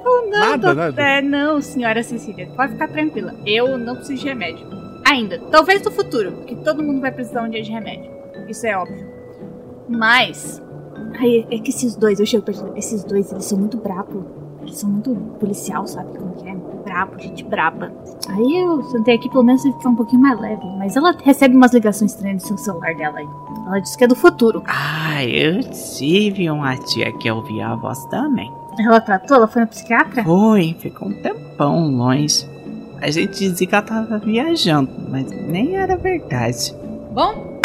Não, Nada, doutor- nada. É, não, senhora Cecília, pode ficar tranquila. Eu não preciso de remédio. Ainda. Talvez no futuro, porque todo mundo vai precisar um dia de remédio. Isso é óbvio. Mas. Ai, é que esses dois, eu chego perto. Esses dois, eles são muito bravos. Eles são muito policial, sabe como que é? Brabo, gente braba. Aí eu sentei aqui pelo menos pra ficar um pouquinho mais leve. Mas ela recebe umas ligações estranhas no seu celular dela aí. Ela disse que é do futuro. Ah, eu tive uma tia que ouvia a voz também. Ela tratou? Ela foi na psiquiatra? Foi, ficou um tempão longe. A gente dizia que ela tava viajando, mas nem era verdade. Bom,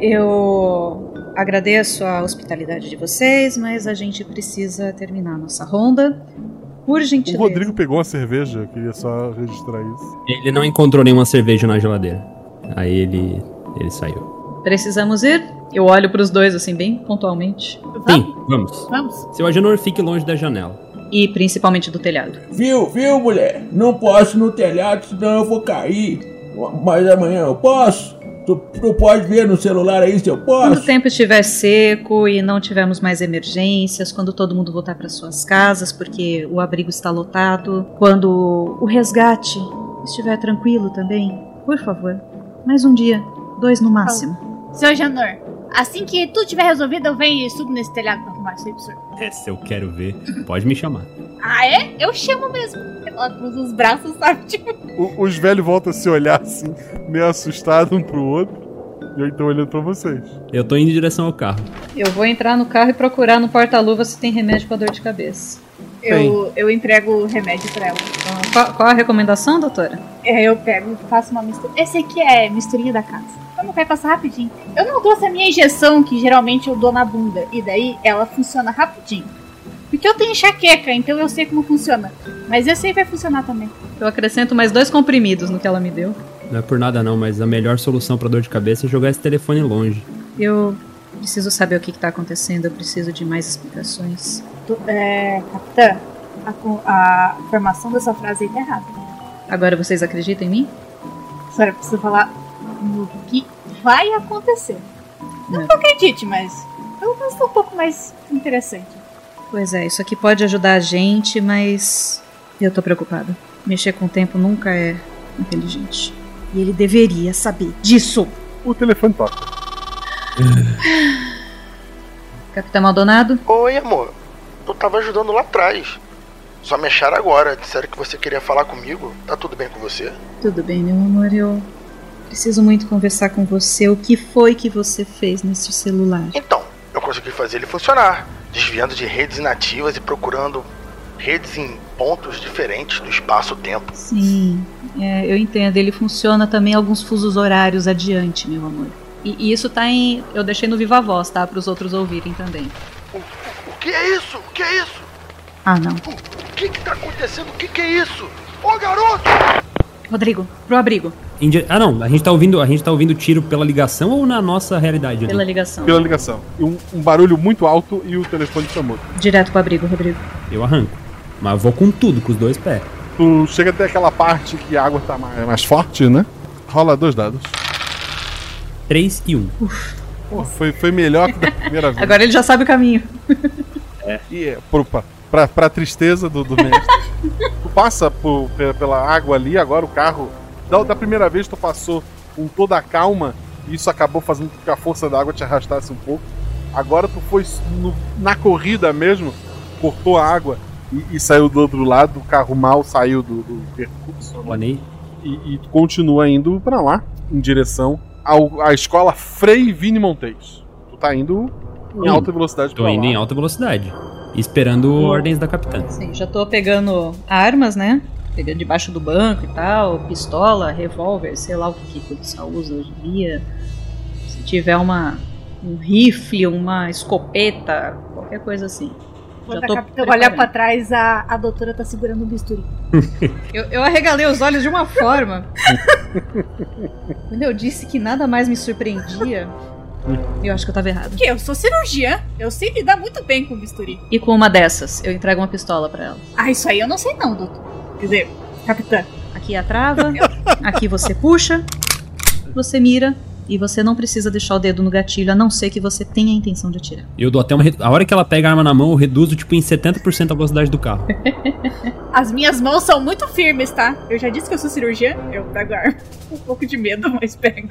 eu agradeço a hospitalidade de vocês, mas a gente precisa terminar a nossa ronda. Por O gentileza. Rodrigo pegou uma cerveja, eu queria só registrar isso. Ele não encontrou nenhuma cerveja na geladeira. Aí ele. ele saiu. Precisamos ir? Eu olho pros dois assim, bem pontualmente. Sim, vamos. Vamos. Seu Agenor fique longe da janela. E principalmente do telhado. Viu, viu, mulher? Não posso ir no telhado, senão eu vou cair. Mas amanhã eu posso? Tu, tu pode ver no celular aí se eu Quando o posso? tempo estiver seco e não tivermos mais emergências, quando todo mundo voltar para suas casas porque o abrigo está lotado, quando o resgate estiver tranquilo também, por favor, mais um dia, dois no máximo. Seu Janor, assim que tudo tiver resolvido, eu venho e subo nesse telhado pra arrumar isso aí pro senhor. Essa eu quero ver. Pode me chamar. Ah, é? Eu chamo mesmo. Ela cruza os braços, sabe? Tipo, O- os velhos voltam a se olhar assim, meio assustados um pro outro. E eu então olhando pra vocês. Eu tô indo em direção ao carro. Eu vou entrar no carro e procurar no porta-luva se tem remédio pra dor de cabeça. Eu, eu entrego o remédio pra ela. Qual, qual a recomendação, doutora? É, eu pego e faço uma mistura. Esse aqui é misturinha da casa. Vamos, vai passar rapidinho. Eu não trouxe a minha injeção, que geralmente eu dou na bunda. E daí ela funciona rapidinho. Porque eu tenho enxaqueca, então eu sei como funciona. Mas esse aí vai funcionar também. Eu acrescento mais dois comprimidos no que ela me deu. Não é por nada não, mas a melhor solução pra dor de cabeça é jogar esse telefone longe. Eu preciso saber o que, que tá acontecendo, eu preciso de mais explicações. É, capitã, a, a formação dessa frase aí tá errada. Agora vocês acreditam em mim? A senhora precisa falar no que vai acontecer. Não que eu acredite, mas pelo menos tá um pouco mais interessante. Pois é, isso aqui pode ajudar a gente, mas eu tô preocupada. Mexer com o tempo nunca é inteligente. E ele deveria saber disso. O telefone toca. Capitão Maldonado? Oi, amor. Eu tava ajudando lá atrás. Só me acharam agora. Disseram que você queria falar comigo. Tá tudo bem com você? Tudo bem, meu amor, eu preciso muito conversar com você. O que foi que você fez nesse celular? Então, eu consegui fazer ele funcionar. Desviando de redes inativas e procurando redes em pontos diferentes do espaço-tempo. Sim, é, eu entendo. Ele funciona também alguns fusos horários adiante, meu amor. E, e isso tá em. Eu deixei no Viva Voz, tá? Para os outros ouvirem também. Que é isso? O que é isso? Ah, não. O que que tá acontecendo? O que que é isso? Ô, garoto! Rodrigo, pro abrigo. Indi- Ah não, a gente tá ouvindo, a gente tá ouvindo tiro pela ligação ou na nossa realidade? ali? Pela ligação. Pela ligação. E um, um barulho muito alto e o telefone chamou. Direto pro abrigo, Rodrigo. Eu arranco. Mas vou com tudo, com os dois pés. Tu chega até aquela parte que a água tá mais, mais forte, né? Rola dois dados. 3 e 1. Pô, foi, foi melhor que da primeira vez. Agora ele já sabe o caminho. É. E é pro, pra, pra, tristeza do, do mestre. tu passa por- pe- pela água ali, agora o carro. Da, da primeira vez tu passou com toda a calma e isso acabou fazendo com que a força da água te arrastasse um pouco. Agora tu foi no- na corrida mesmo, cortou a água e, e saiu do outro lado, o carro mal saiu do, do percurso. Planei. E, e tu continua indo pra lá, em direção ao, à escola Frei Vini Montes. Tu tá indo em Indo. alta velocidade Tô pra indo lá. em alta velocidade. Esperando ordens da capitã. Sim, já tô pegando armas, né? Pegando debaixo do banco e tal, pistola, revólver, sei lá o que, que o policial usa hoje em dia. Se tiver uma, um rifle, uma escopeta, qualquer coisa assim. Quando Já a tô capitã preparando. olhar pra trás, a, a doutora tá segurando o bisturi. Eu, eu arregalei os olhos de uma forma. Quando eu disse que nada mais me surpreendia, eu acho que eu tava errado. Que eu sou cirurgiã. Eu sei lidar muito bem com bisturi. E com uma dessas, eu entrego uma pistola pra ela. Ah, isso aí eu não sei não, doutor. Quer dizer, capitã. Aqui é a trava, aqui você puxa, você mira e você não precisa deixar o dedo no gatilho, a não ser que você tenha a intenção de atirar. Eu dou até uma. A hora que ela pega a arma na mão, eu reduzo tipo em 70% a velocidade do carro. As minhas mãos são muito firmes, tá? Eu já disse que eu sou cirurgiã. Eu pego a arma. Um pouco de medo, mas pego.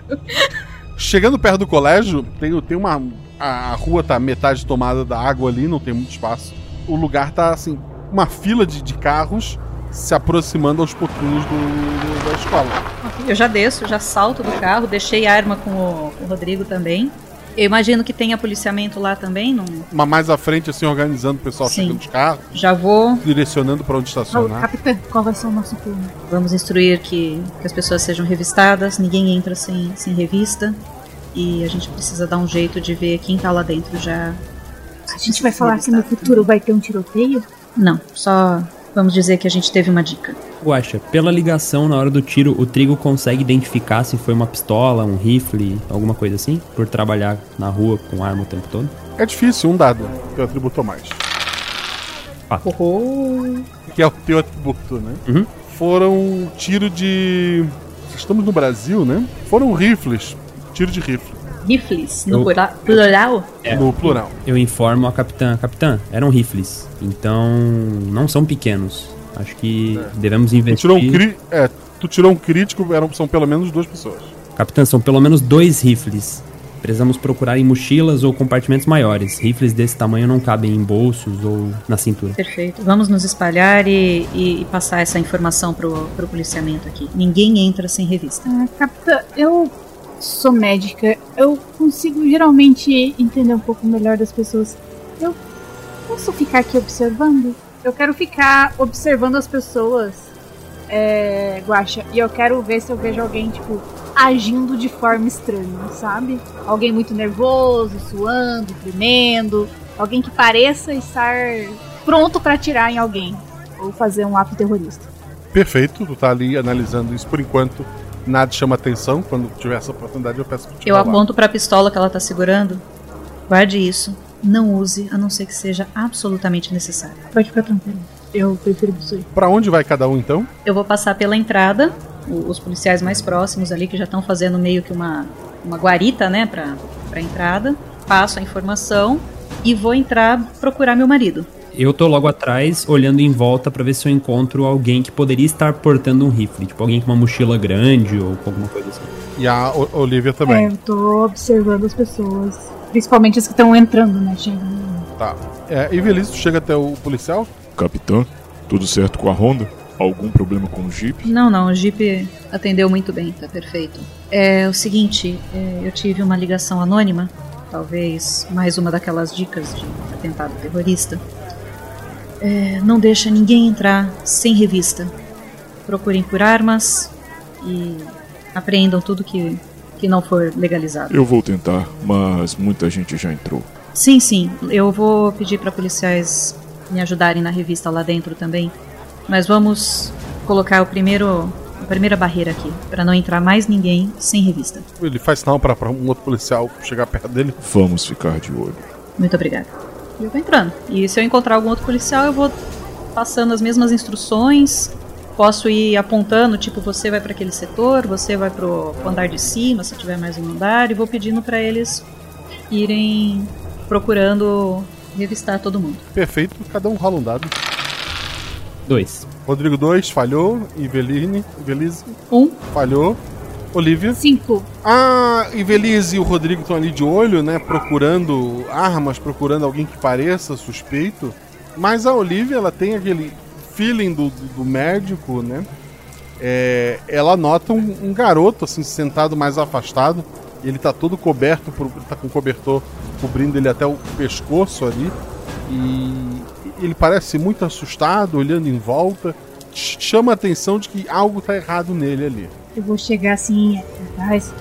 Chegando perto do colégio, tem, tem uma. A rua tá metade tomada da água ali, não tem muito espaço. O lugar tá assim, uma fila de, de carros se aproximando aos pouquinhos do, do- da escola. Eu já desço, já salto do carro, deixei a arma com o, com o Rodrigo também. Eu imagino que tenha policiamento lá também, não? Uma mais à frente, assim, organizando o pessoal Sim. chegando os carros, Já vou. direcionando pra onde estacionar. Capitã, qual vai ser o nosso turno? Vamos instruir que, que as pessoas sejam revistadas, ninguém entra sem, sem revista. E a gente precisa dar um jeito de ver quem tá lá dentro já. A gente vai falar que no futuro vai ter um tiroteio? Não, só vamos dizer que a gente teve uma dica. Guaxa, pela ligação na hora do tiro, o Trigo consegue identificar se foi uma pistola, um rifle, alguma coisa assim? Por trabalhar na rua com arma o tempo todo? É difícil, um dado, teu atributo mais. Que é o teu atributo, né? Uhum. Foram tiro de. Estamos no Brasil, né? Foram rifles. Tiro de rifle. Rifles, no Eu- plura- plural? É. No plural. Eu informo a capitã. Capitã, eram rifles. Então, não são pequenos. Acho que devemos Tu investir. tirou um, cri... é, tu tirou um crítico, eram, são pelo menos duas pessoas. Capitã, são pelo menos dois rifles. Precisamos procurar em mochilas ou compartimentos maiores. Rifles desse tamanho não cabem em bolsos ou na cintura. Perfeito. Vamos nos espalhar e, e- e passar essa informação pro, pro policiamento aqui. Ninguém entra sem revista. Ah, capitã, eu sou médica. Eu consigo geralmente entender um pouco melhor das pessoas. Eu posso ficar aqui observando? Eu quero ficar observando as pessoas, é, Guaxa, e eu quero ver se eu vejo alguém, tipo, agindo de forma estranha, sabe? Alguém muito nervoso, suando, tremendo. Alguém que pareça estar pronto pra atirar em alguém. Ou fazer um ato terrorista. Perfeito, tu tá ali analisando isso por enquanto. Nada chama atenção. Quando tiver essa oportunidade, eu peço pra te Eu falar. aponto pra pistola que ela tá segurando. Guarde isso. Não use, a não ser que seja absolutamente necessário. Pode ficar tranquilo. Eu prefiro você. Pra onde vai cada um então? Eu vou passar pela entrada, o- os policiais mais próximos ali que já estão fazendo meio que uma, uma guarita, né, pra, pra entrada. Passo a informação e vou entrar procurar meu marido. Eu tô logo atrás, olhando em volta pra ver se eu encontro alguém que poderia estar portando um rifle. Tipo, alguém com uma mochila grande ou com alguma coisa assim. E a O- Olivia É, também. eu tô observando as pessoas. Principalmente as que estão entrando, né? Chegando. Tá. É, Ivelisse, tu chega até o policial? Capitã, tudo certo com a Honda? Algum problema com o Jeep? Não, não, o Jeep atendeu muito bem, tá perfeito. É o seguinte, é, eu tive uma ligação anônima, talvez mais uma daquelas dicas de atentado terrorista. É, não deixa ninguém entrar sem revista. Procurem por armas e apreendam tudo que, que não for legalizado. Eu vou tentar, mas muita gente já entrou. Sim, sim, eu vou pedir para policiais me ajudarem na revista lá dentro também. Mas vamos colocar o primeiro, a primeira barreira aqui, para não entrar mais ninguém sem revista. Ele faz sinal pra, pra um outro policial chegar perto dele. Vamos ficar de olho. Muito obrigada. E eu vou entrando. E se eu encontrar algum outro policial, eu vou passando as mesmas instruções. Posso ir apontando, tipo, você vai para aquele setor, você vai pro, andar de cima, se tiver mais um andar, e vou pedindo para eles irem procurando revistar todo mundo. Perfeito, cada um rola um dado. Dois. Rodrigo 2, falhou. Iveline, Ivelise. Um. Falhou. Olivia. Cinco. Ah, Ivelise e o Rodrigo estão ali de olho, né? Procurando armas, procurando alguém que pareça suspeito. Mas a Olivia, ela tem aquele feeling do, do, do médico, né? É, ela nota um, um garoto, assim, sentado mais afastado. Ele tá todo coberto, por, tá com cobertor cobrindo ele até o pescoço ali. E ele parece muito assustado, olhando em volta. Ch- Chama a atenção de que algo tá errado nele ali. Eu vou chegar assim atrás,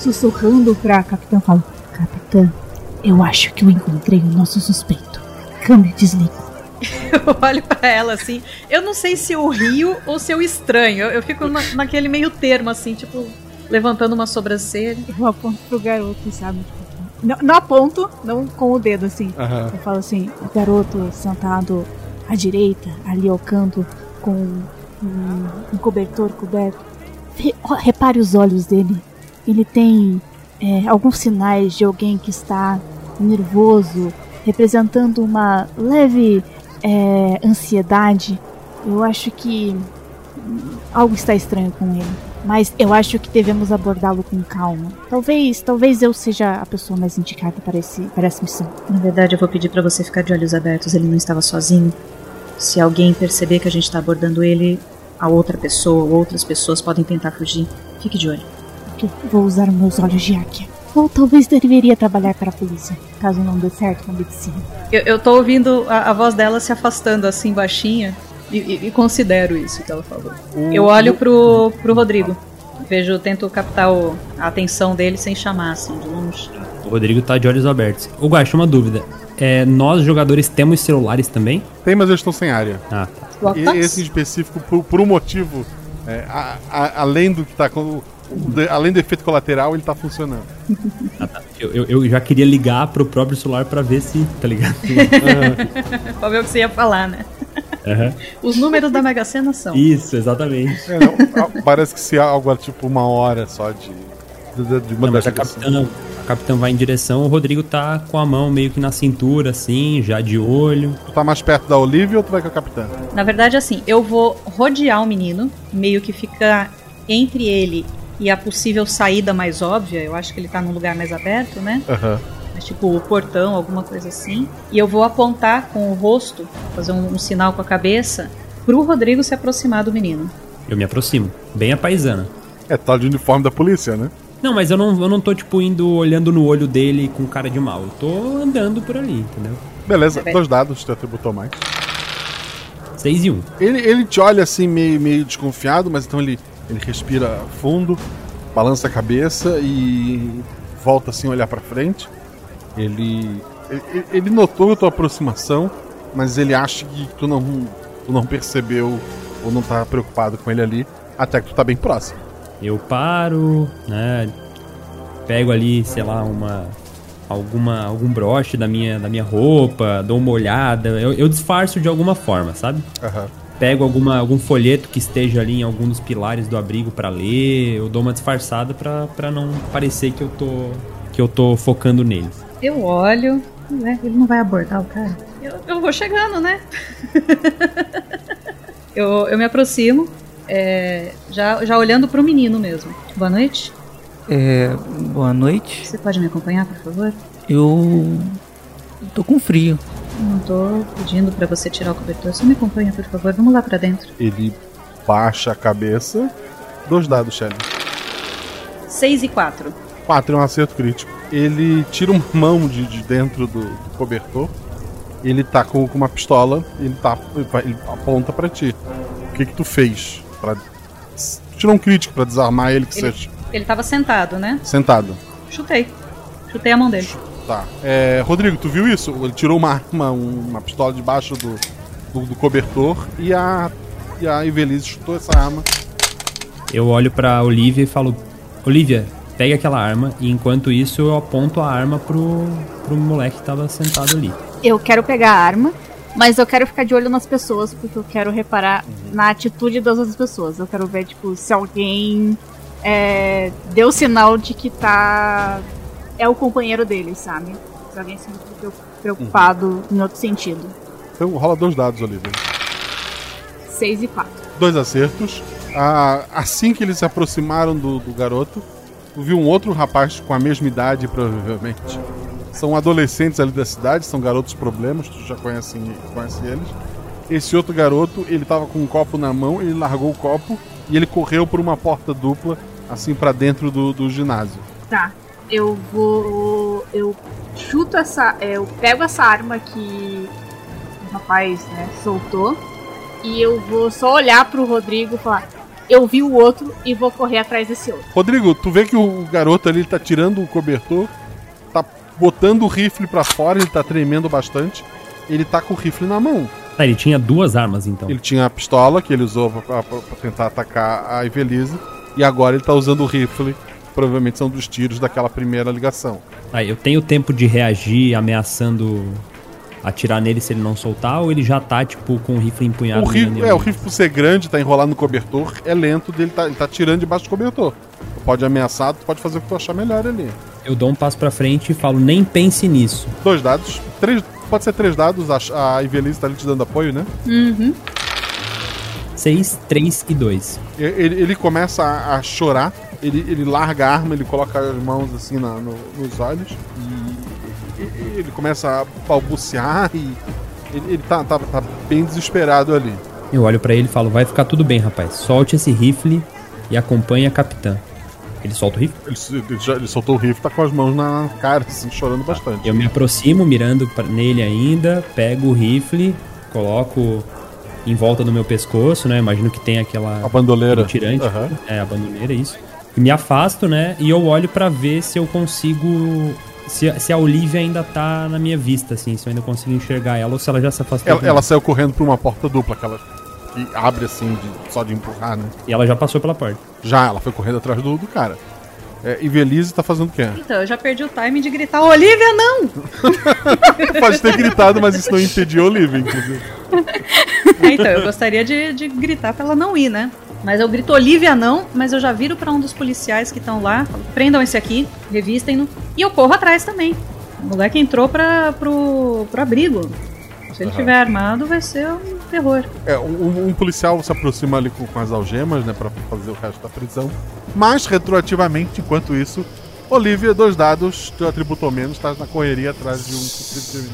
sussurrando pra capitã. Falo, capitã, eu acho que eu encontrei o nosso suspeito. Câmbio desliga. Eu olho pra ela assim. Eu não sei se eu rio ou se eu estranho. Eu, eu fico na- naquele meio termo, assim, tipo, levantando uma sobrancelha. Eu aponto pro garoto, sabe? Tipo, Não, não aponto, não com o dedo assim. Aham. Eu falo assim: o garoto sentado à direita, ali ao canto, com um, um cobertor coberto. Repare os olhos dele. Ele tem é, alguns sinais de alguém que está nervoso, representando uma leve é, ansiedade. Eu acho que algo está estranho com ele. Mas eu acho que devemos abordá-lo com calma. Talvez, talvez eu seja a pessoa mais indicada para, esse, para essa missão. Na verdade, eu vou pedir pra você ficar de olhos abertos. Ele não estava sozinho. Se alguém perceber que a gente tá abordando ele, a outra pessoa ou outras pessoas podem tentar fugir. Fique de olho. Ok, Vou usar meus olhos de águia. Ou talvez deveria trabalhar para a polícia, caso não dê certo com a medicina. Eu, eu tô ouvindo a, a voz dela se afastando assim, baixinha, e, e- e considero isso que ela falou. Eu olho pro, pro Rodrigo. Vejo, tento captar o- a atenção dele sem chamar, assim, de longe. O Rodrigo tá de olhos abertos. O Guaxa, uma dúvida. É, nós, jogadores, temos celulares também? Tem, mas eles estão sem área. Ah, tá. E esse em específico, por, por um motivo, é, a- a- além do que tá de- além do efeito colateral, ele tá funcionando. Ah, tá. Eu, eu, eu já queria ligar pro próprio celular pra ver se, tá ligado? pra ver o que você ia falar, né? Aham. Os números da Mega Sena são. Isso, exatamente. É, não, parece que se algo é tipo uma hora só de. de, de uma Não, mas a ligação. Capitã, vai em direção, o Rodrigo tá com a mão meio que na cintura, assim, já de olho. Tu tá mais perto da Olivia ou tu vai com a capitã? Na verdade, assim, eu vou rodear o menino, meio que ficar entre ele e a possível saída mais óbvia, eu acho que ele tá num lugar mais aberto, né? Aham. Tipo o portão, alguma coisa assim. E eu vou apontar com o rosto, fazer um, um sinal com a cabeça, pro Rodrigo se aproximar do menino. Eu me aproximo, bem a paisana. É, tá de uniforme da polícia, né? Não, mas eu não, eu não tô, tipo, indo olhando no olho dele com cara de mal. Eu tô andando por ali, entendeu? Beleza, bem. dois dados, teu atributo mais. 6 e 1. Um. Ele, ele te olha assim, meio, meio desconfiado, mas então ele, ele respira fundo, balança a cabeça e volta assim a olhar pra frente. Ele, ele, ele notou a tua aproximação, mas ele acha que tu não, tu não percebeu ou não tá preocupado com ele ali, até que tu tá bem próximo. Eu paro, né? Pego ali, sei lá, uma alguma algum broche da minha da minha roupa, dou uma olhada, eu, eu disfarço de alguma forma, sabe? Aham. Pego alguma algum folheto que esteja ali em algum dos pilares do abrigo pra ler, eu dou uma disfarçada pra pra não parecer que eu tô que eu tô focando nele. Eu olho. Ué, ele não vai abordar o cara? Eu, eu vou chegando, né? eu, eu me aproximo, é, já, já olhando pro menino mesmo. Boa noite. É. Boa noite. Você pode me acompanhar, por favor? Eu. tô com frio. Não tô pedindo pra você tirar o cobertor. Só me acompanha, por favor. Vamos lá pra dentro. Ele baixa a cabeça. Dois dados, Shelly. 6 e 4. 4 é um acerto crítico. Ele tira uma mão de, de dentro do, do cobertor. Ele tá com, com uma pistola. Ele, tá, ele, aponta pra ti. O que que tu fez? Pra, tirou um crítico pra desarmar ele que Ele, seja ele tava sentado, né? sentado. Chutei. Chutei a mão dele. Tá. É, Rodrigo, tu viu isso? Ele tirou uma arma, um- uma pistola debaixo do, do, do cobertor e a, e a Evelise chutou essa arma. Eu olho pra Olivia e falo: Olivia, pegue aquela arma. E enquanto isso, eu aponto a arma pro, pro moleque que tava sentado ali. Eu quero pegar a arma, mas eu quero ficar de olho nas pessoas, porque eu quero reparar na atitude das outras pessoas. Eu quero ver, tipo, se alguém é, deu sinal de que tá. É o companheiro dele, sabe? Se alguém se preocupado em outro sentido. Então rola dois dados, Olivia. 6 e 4. Dois acertos. Ah, assim que eles se aproximaram do, do garoto, viu um outro rapaz com a mesma idade, provavelmente. São adolescentes ali da cidade, são garotos problemas, tu já conhece, conhece eles. Esse outro garoto, ele tava com um copo na mão, ele largou o copo e ele correu por uma porta dupla, assim pra dentro do, do ginásio. Tá. Eu vou. Eu chuto essa. é, Eu pego essa arma que o rapaz né, soltou. E eu vou só olhar pro Rodrigo e falar. Eu vi o outro e vou correr atrás desse outro. Rodrigo, tu vê que o garoto ali tá tirando o cobertor, botando o rifle pra fora, ele tá tremendo bastante. Ele tá com o rifle na mão. Ah, ele tinha duas armas então. Ele tinha a pistola que ele usou pra, pra- pra tentar atacar a Evelise. E agora ele tá usando o rifle. Provavelmente são dos tiros daquela primeira ligação. Ah, eu tenho tempo de reagir ameaçando atirar nele se ele não soltar, ou ele já tá, tipo, com o rifle empunhado O rifle, é, o rifle por ser grande, tá enrolado no cobertor, é lento dele, tá, ele tá tirando debaixo do cobertor. Tu pode ameaçar, tu pode fazer o que tu achar melhor ali. Eu dou um passo pra frente e falo, nem pense nisso. Dois dados. Três, pode ser três dados, a, a Evelise tá ali te dando apoio, né? Uhum. 6, 3 e 2. E- Ele, ele começa a, a chorar, ele, ele larga a arma, ele coloca as mãos assim na- no- nos olhos e, e- ele começa a balbuciar e ele, ele tá, tá, tá bem desesperado ali. Eu olho pra ele e falo, vai ficar tudo bem, rapaz. Solte esse rifle e acompanhe a capitã. Ele solta o rifle? Ele, ele já- ele soltou o rifle, tá com as mãos na cara, assim, chorando bastante. Eu me aproximo, mirando pra- nele ainda, pego o rifle, coloco em volta do meu pescoço, né? Imagino que tem aquela... A bandoleira. tirante. Aham. É, a bandoleira, isso. E me afasto, né? E eu olho pra ver se eu consigo... Se, se a Olivia ainda tá na minha vista, assim. Se eu ainda consigo enxergar ela ou se ela já se afastou. Ela, ela saiu correndo pra uma porta dupla, aquela que abre assim, de- só de empurrar, né? E ela já passou pela porta. Já, ela foi correndo atrás do, do cara. É, e Velise tá fazendo o quê? Então, eu já perdi o time de gritar, Olivia, não! Pode ter gritado, mas isso não impediu a Olivia, inclusive. É, então, eu gostaria de, de gritar pra ela não ir, né? Mas eu grito Olivia não, mas eu já viro pra um dos policiais que estão lá, falo, prendam esse aqui, revistem-no, e eu corro atrás também. O moleque entrou pra, pro, pro abrigo. Se ele estiver armado, vai ser um terror. É, um, um policial se aproxima ali com, com as algemas, né, pra fazer o resto da prisão. Mas, retroativamente, enquanto isso, Olivia, dois dados, teu atributo ou menos, tá na correria atrás de um.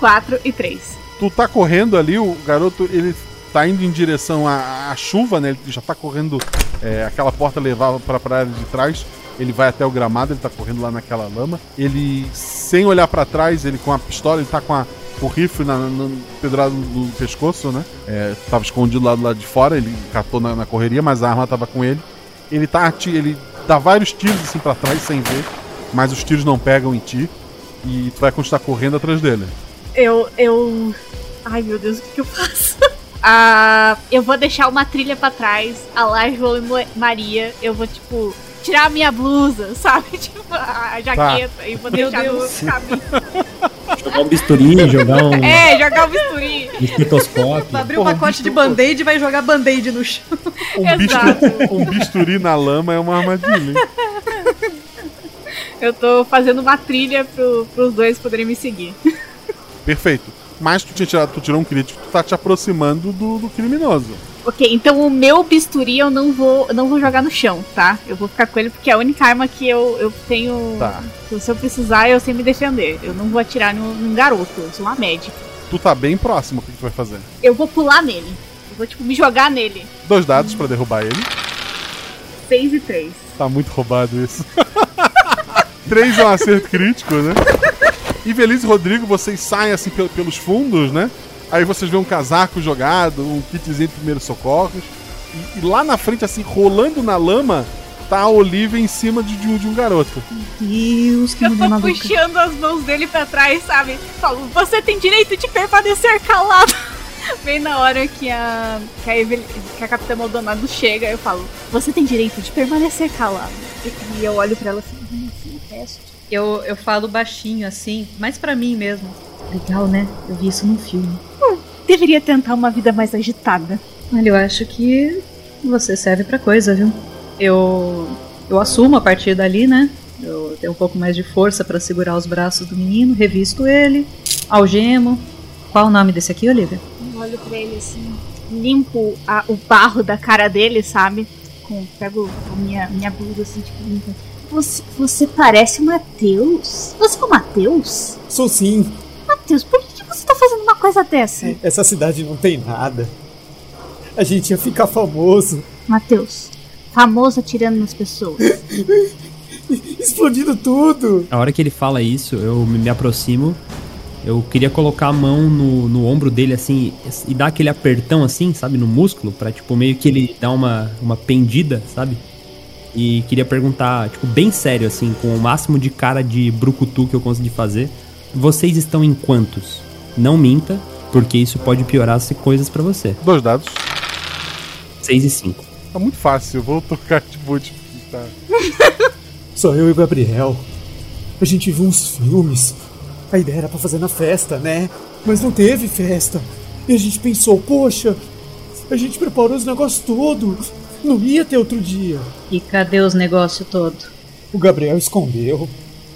4 e 3. Tu tá correndo ali, o garoto, ele tá indo em direção à, à chuva, né? Ele já tá correndo. é, aquela porta levava pra, pra área de trás. Ele vai até o gramado, ele tá correndo lá naquela lama. Ele, sem olhar pra trás, ele com a pistola, ele tá com a, o rifle na, na, pedrado no pescoço, né? É, tava escondido lá do lado de fora, ele catou na, na correria, mas a arma tava com ele. Ele tá ele dá vários tiros assim pra trás sem ver, mas os tiros não pegam em ti. E tu vai continuar correndo atrás dele. Eu. eu. Ai meu Deus, o que, que eu faço? Ah, eu vou deixar uma trilha pra trás, a lá João e Mo- Maria. Eu vou, tipo, tirar a minha blusa, sabe? Tipo, a jaqueta e vou Meu deixar Deus. no caminho. Jogar um bisturi, jogar um, É, jogar o bisturi. um estetoscópio. Abrir um pacote de band-aid e vai jogar band-aid no chão. Um, bistu- um bisturi na lama é uma armadilha. Eu tô fazendo uma trilha pro, pros dois poderem me seguir. Perfeito. Mas tu tinha tirado, tu tirou um crítico, tu tá te aproximando do, do criminoso. Ok, então o meu bisturi eu não vou, não vou jogar no chão, tá? Eu vou ficar com ele porque é a única arma que eu, eu tenho. Tá. que Se eu precisar, eu sei me defender. Eu não vou atirar num, num garoto, eu sou uma médica. Tu tá bem próximo, o que que tu vai fazer? Eu vou pular nele. Eu vou, tipo, me jogar nele. Dois dados pra derrubar ele. 6 e 3. Tá muito roubado isso. Três é um acerto crítico, né? E Feliz e Rodrigo, vocês saem assim pel- pelos fundos, né? Aí vocês vêem um casaco jogado, um kitzinho de primeiros socorros. E, e lá na frente, assim, rolando na lama, tá a Olivia em cima de, de um, de um garoto. Deus, que Eu tô maluca. puxando as mãos dele pra trás, sabe? Falo, você tem direito de permanecer calado. Bem na hora que a, que a, Evel- que a Capitã Maldonado chega, eu falo, você tem direito de permanecer calado. E, e eu olho pra ela assim, "Hum, sim, teste. Eu, eu falo baixinho assim, mas pra mim mesmo. Legal, né? Eu vi isso num filme. Hum, deveria tentar uma vida mais agitada. Olha, eu acho que você serve pra coisa, viu? Eu eu assumo a partir dali, né? Eu tenho um pouco mais de força pra segurar os braços do menino, revisto ele, algemo. Qual o nome desse aqui, Olivia? Eu olho pra ele assim, limpo a- o barro da cara dele, sabe? Com, pego a minha, minha blusa assim, tipo, limpa. Você, você parece o Matheus? Você é o Matheus? Sou sim. Matheus, por que, que você tá fazendo uma coisa dessa? Essa cidade não tem nada. A gente ia ficar famoso. Matheus, famoso atirando nas pessoas. Explodindo tudo. A hora que ele fala isso, eu me aproximo. Eu queria colocar a mão no, no ombro dele, assim, e dar aquele apertão, assim, sabe, no músculo, pra, tipo, meio que ele dar uma, uma pendida, sabe? E queria perguntar, tipo, bem sério, assim, com o máximo de cara de brucutu que eu consegui fazer. Vocês estão em quantos? Não minta, porque isso pode piorar as coisas pra você. Dois dados. 6 e 5. Tá muito fácil, eu vou tocar de boot. Tá. Só eu e o Gabriel. A gente viu uns filmes. A ideia era pra fazer na festa, né? Mas não teve festa. E a gente pensou, poxa, a gente preparou os negócios todos. Não ia ter outro dia. E cadê os negócios todo? O Gabriel escondeu.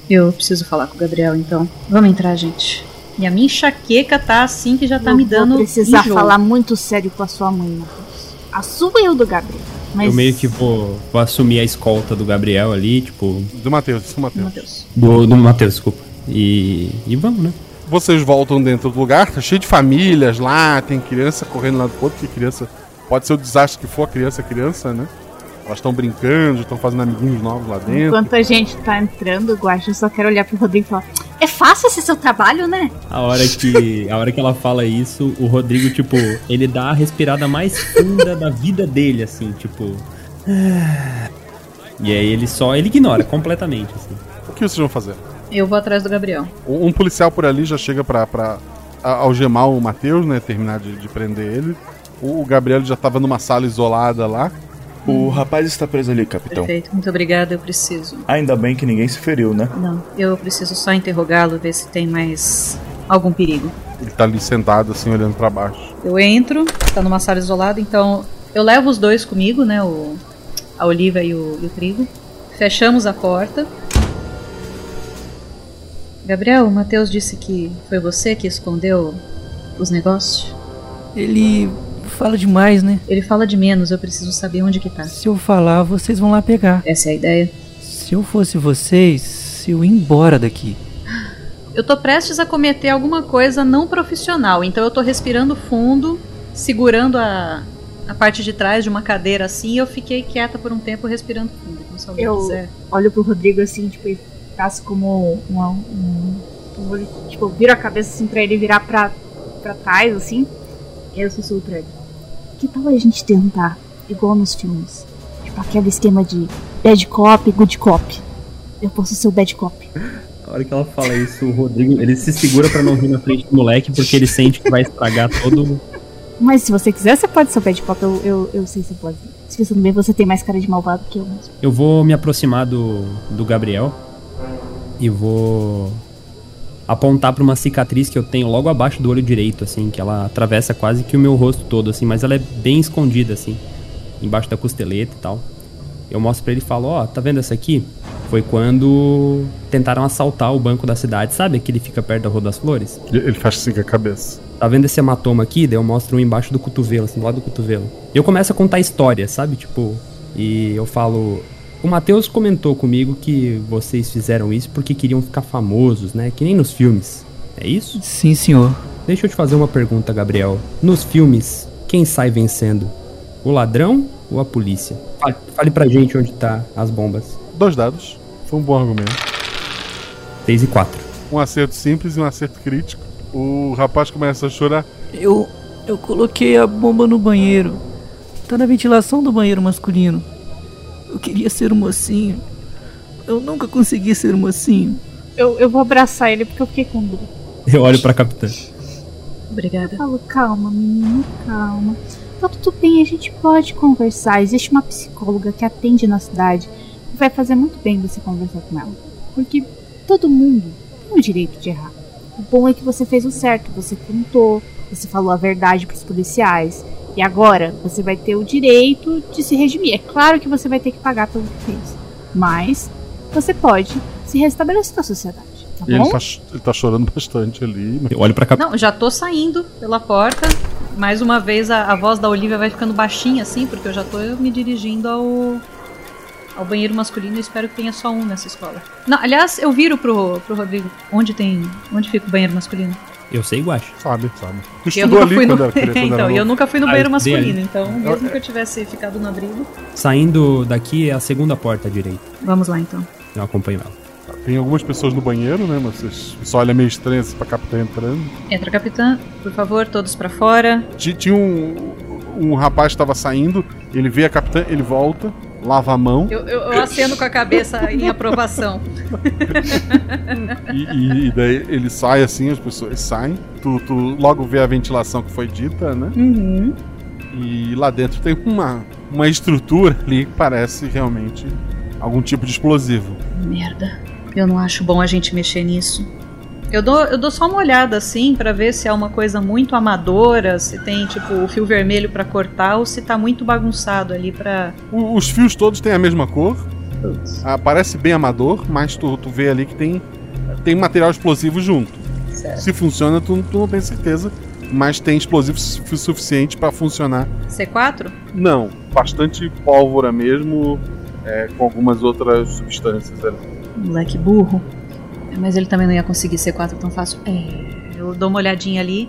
Eu preciso falar com o Gabriel, então. Vamos entrar, gente. E a minha enxaqueca tá assim que já tá Eu me dando. Vou precisar enjoo. falar muito sério com a sua mãe, Matheus. A sua e o do Gabriel. Mas Eu meio que vou, vou assumir a escolta do Gabriel ali, tipo. Do Matheus, do Matheus. Do, do Matheus, desculpa. E, e vamos, né? Vocês voltam dentro do lugar, tá cheio de famílias lá, tem criança correndo lá do outro, que criança. Pode ser o desastre que for a criança, é criança, né? Elas estão brincando, estão fazendo amiguinhos novos lá dentro. enquanto a gente tá entrando, Guaxa, eu só quero olhar pro Rodrigo e falar: É fácil esse seu trabalho, né? A hora que, a hora que ela fala isso, o Rodrigo, tipo, ele dá a respirada mais funda da vida dele, assim, tipo. E aí ele só. Ele ignora completamente, assim. O que vocês vão fazer? Eu vou atrás do Gabriel. Um um policial por ali já chega pra, pra algemar o Matheus, né? Terminar de, de prender ele. O, o Gabriel já tava numa sala isolada lá. O rapaz está preso ali, capitão. Perfeito, muito obrigada, eu preciso. Ainda bem que ninguém se feriu, né? Não, eu preciso só interrogá-lo, ver se tem mais algum perigo. Ele tá ali sentado, assim, olhando pra baixo. Eu entro, tá numa sala isolada, então eu levo os dois comigo, né? O, a Oliva e o, e o Trigo. Fechamos a porta. Gabriel, o Matheus disse que foi você que escondeu os negócios. Ele fala demais, né? Ele fala de menos, eu preciso saber onde que tá. Se eu falar, vocês vão lá pegar. Essa é a ideia. Se eu fosse vocês, eu ia embora daqui. Eu tô prestes a cometer alguma coisa não profissional, então eu tô respirando fundo, segurando a, a parte de trás de uma cadeira assim, e eu fiquei quieta por um tempo respirando fundo. Então, se alguém Eu quiser. olho pro Rodrigo assim, tipo, e faço como uma, um, um- Tipo, viro a cabeça assim pra ele virar pra, pra trás, assim. E eu sussurro pra ele. Que tal a gente tentar, igual nos filmes? Tipo, aquele esquema de bad cop, good cop. Eu posso ser o bad cop. A hora que ela fala isso, o Rodrigo, ele se segura pra não rir na frente do moleque, porque ele sente que vai estragar todo. Mas se você quiser, você pode ser o bad cop. Eu, eu, eu sei se você pode. Se você não vê, você tem mais cara de malvado que eu mesmo. Eu vou me aproximar do, do Gabriel e vou apontar pra uma cicatriz que eu tenho logo abaixo do olho direito, assim, que ela atravessa quase que o meu rosto todo, assim, mas ela é bem escondida, assim, embaixo da costeleta e tal. Eu mostro pra ele e falo, ó, tá vendo essa aqui? Foi quando tentaram assaltar o banco da cidade, sabe? Que ele fica perto da Rua das Flores. Ele faz assim com a cabeça. Tá vendo esse hematoma aqui? Daí eu mostro um embaixo do cotovelo, assim, do lado do cotovelo. E eu começo a contar história, sabe? Tipo, e eu falo. O Matheus comentou comigo que vocês fizeram isso porque queriam ficar famosos, né? Que nem nos filmes. É isso? Sim, senhor. Deixa eu te fazer uma pergunta, Gabriel. Nos filmes, quem sai vencendo? O ladrão ou a polícia? Fale, fale pra gente onde tá as bombas. Dois dados. Foi um bom argumento. 3 e 4. Um acerto simples e um acerto crítico. O rapaz começa a chorar. Eu. Eu coloquei a bomba no banheiro. Tá na ventilação do banheiro masculino. Eu queria ser um mocinho. Eu nunca consegui ser um mocinho. Eu, eu vou abraçar ele porque eu fiquei com dor. Eu olho pra capitã. Obrigada. Eu falo, calma, menino, calma. Tá tudo bem, a gente pode conversar. Existe uma psicóloga que atende na cidade. E vai fazer muito bem você conversar com ela. Porque todo mundo tem o direito de errar. O bom é que você fez o certo, você contou, você falou a verdade pros policiais. E agora você vai ter o direito de se redimir. É claro que você vai ter que pagar pelo que fez. Mas você pode se restabelecer na sociedade. Tá E bom? ele tá, ele tá chorando bastante ali. Eu olho pra capitã. Não, já tô saindo pela porta. Mais uma vez a, a voz da Olivia vai ficando baixinha assim, porque eu já tô me dirigindo ao ao banheiro masculino e espero que tenha só um nessa escola. Não, aliás, eu viro pro, pro Rodrigo. Onde tem. Onde fica o banheiro masculino? Eu sei, Guache. Sabe, sabe. Porque eu nunca fui no... era quando então, era e eu nunca fui no Ah, banheiro masculino, ali. então mesmo que eu tivesse ficado no abrigo. Saindo daqui é a segunda porta à direita. Vamos lá então. Eu acompanho ela. Tem algumas pessoas no banheiro, né? Mas vocês só olha meio estranho assim pra capitã entrando. Entra, capitã, por favor, todos pra fora. Ti- Tinha um, um rapaz que tava saindo, ele vê a capitã, ele volta, lava a mão Eu, eu, eu aceno com a cabeça em aprovação. E, e- daí ele sai assim, as pessoas saem. Tu, tu logo vê a ventilação que foi dita, né? Uhum. E lá dentro tem uma, uma estrutura ali que parece realmente algum tipo de explosivo. Merda. Eu não acho bom a gente mexer nisso. Eu dou, eu dou só uma olhada assim pra ver se é uma coisa muito amadora, se tem tipo o fio vermelho pra cortar ou se tá muito bagunçado ali pra. O- Os fios todos têm a mesma cor. Ah, parece bem amador, mas tu, tu vê ali que tem, tem material explosivo junto. Certo. Se funciona, tu, tu não tem certeza. Mas tem explosivo su- suficiente pra funcionar. C4? Não, bastante pólvora mesmo, é, com algumas outras substâncias ali. Moleque burro. Mas ele também não ia conseguir C4 tão fácil. É, eu dou uma olhadinha ali.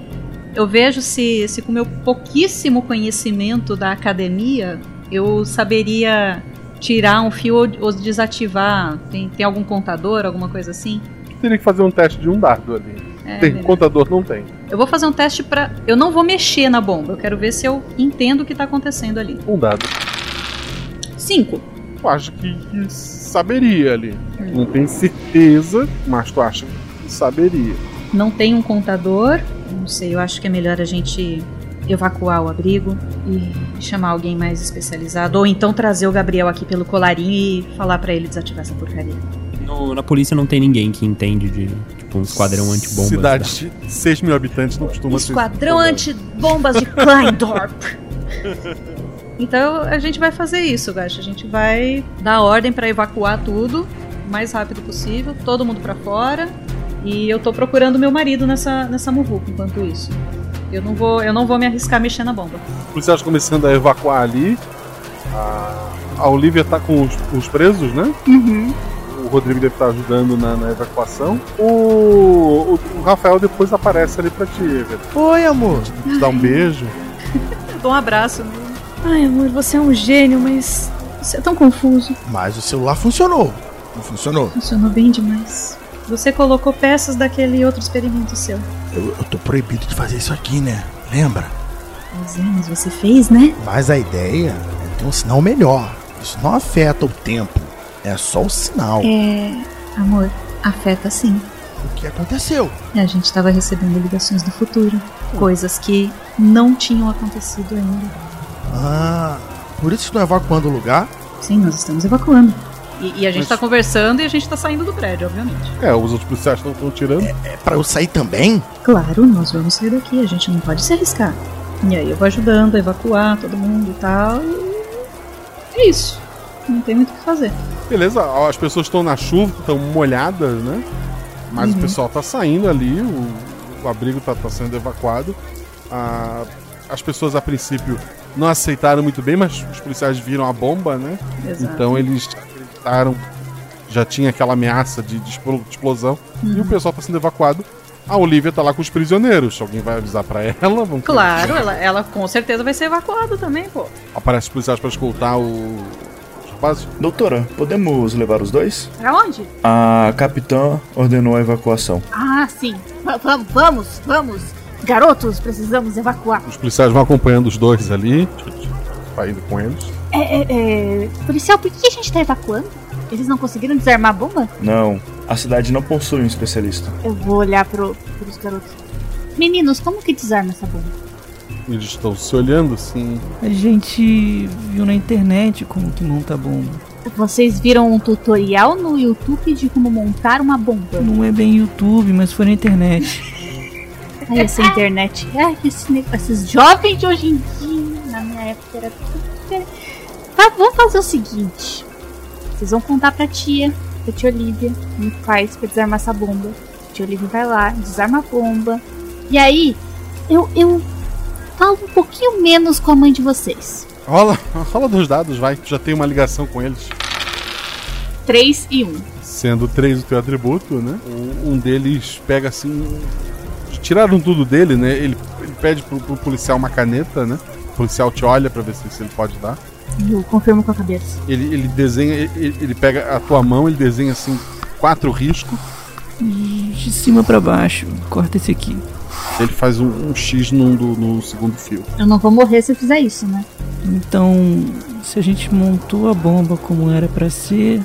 Eu vejo se, se com o meu pouquíssimo conhecimento da academia eu saberia tirar um fio ou, ou desativar. Tem, tem algum contador, alguma coisa assim? Teria que fazer um teste de um dardo ali. É, tem, beleza. contador não tem. Eu vou fazer um teste pra. Eu não vou mexer na bomba. Eu quero ver se eu entendo o que tá acontecendo ali. Um dado. Cinco. Tu acha que, que saberia ali. Não tem certeza, mas tu acha que saberia. Não tem um contador. Não sei, eu acho que é melhor a gente evacuar o abrigo e chamar alguém mais especializado. Ou então trazer o Gabriel aqui pelo colarinho e falar pra ele desativar essa porcaria. No- na polícia não tem ninguém que entende de tipo um esquadrão antibombas. Cidade de 6 mil habitantes não costuma ser. Esquadrão antibombas de Kleindorp. Então a gente vai fazer isso, Gacha. A gente vai dar ordem pra evacuar tudo o mais rápido possível, todo mundo pra fora. E eu tô procurando meu marido nessa, nessa muvuca enquanto isso. Eu não vou, eu não vou me arriscar mexendo na bomba. Os policiais começando a evacuar ali. A, a Olivia tá com os, os presos, né? Uhum. O Rodrigo deve estar ajudando na, na evacuação. O, o, o Rafael depois aparece ali pra ti, Eva. Oi, amor. Te dá um beijo. Dou um abraço. Ai, amor, você é um gênio, mas você é tão confuso. Mas o celular funcionou. Não funcionou? Funcionou bem demais. Você colocou peças daquele outro experimento seu. Eu, eu tô proibido de fazer isso aqui, né? Lembra? Pois é, mas você fez, né? Mas a ideia é ter um sinal melhor. Isso não afeta o tempo. É só o sinal. É. Amor, afeta sim. O que aconteceu? A gente estava recebendo ligações do futuro. Coisas que não tinham acontecido ainda. Ah, por isso estão evacuando o lugar? Sim, nós estamos evacuando. E, e a gente Mas- tá conversando e a gente tá saindo do prédio, obviamente. É, os outros policiais estão tirando. É pra eu sair também? Claro, nós vamos sair daqui, a gente não pode se arriscar. E aí eu vou ajudando a evacuar todo mundo e tal. E é isso. Não tem muito o que fazer. Beleza, as pessoas estão na chuva, estão molhadas, né? Mas Uhum. o pessoal tá saindo ali, o, o abrigo tá, tá sendo evacuado. Ah, as pessoas a princípio não aceitaram muito bem, mas os policiais viram a bomba, né? Exato. Então eles já tinha aquela ameaça de, de explo- de explosão. E Uhum. o pessoal tá sendo evacuado. A Olivia tá lá com os prisioneiros. Alguém vai avisar pra ela? Vamos Claro, ela, ela com certeza vai ser evacuada também, pô. Aparece os policiais pra escoltar o... os rapazes. Doutora, podemos levar os dois? Pra onde? A capitã ordenou a evacuação. Ah, sim. Va- vamos, vamos. Garotos, precisamos evacuar. Os policiais vão acompanhando os dois ali. Vai indo com eles. É, é, é, Policial, por que a gente tá evacuando? Eles não conseguiram desarmar a bomba? Não, a cidade não possui um especialista. Eu vou olhar pro, pros garotos. Meninos, como que desarma essa bomba? Eles estão se olhando assim. A gente viu na internet como que monta a bomba. Vocês viram um tutorial no YouTube de como montar uma bomba? Não é bem YouTube, mas foi na internet. Ai, essa internet. Ai, esse negócio- esses jovens de hoje em dia, na minha época era tudo vamos fazer o seguinte: vocês vão contar pra tia, pra tia Olivia, como faz pra desarmar essa bomba. A tia Olivia vai lá, desarma a bomba. E aí, eu, eu falo um pouquinho menos com a mãe de vocês. Rola, rola dos dados, vai. Tu já tem uma ligação com eles. 3 e 1. Sendo três o teu atributo, né? Um, um deles pega assim. Tiraram tudo dele, né? Ele, ele pede pro, pro policial uma caneta, né? O policial te olha pra ver se, se ele pode dar. Eu confirmo com a cabeça. Ele, ele desenha, ele, ele pega a tua mão, ele desenha assim quatro riscos. De cima pra baixo. Corta esse aqui. Ele faz um, um X num do, no segundo fio. Eu não vou morrer se eu fizer isso, né? Então, se a gente montou a bomba como era pra ser,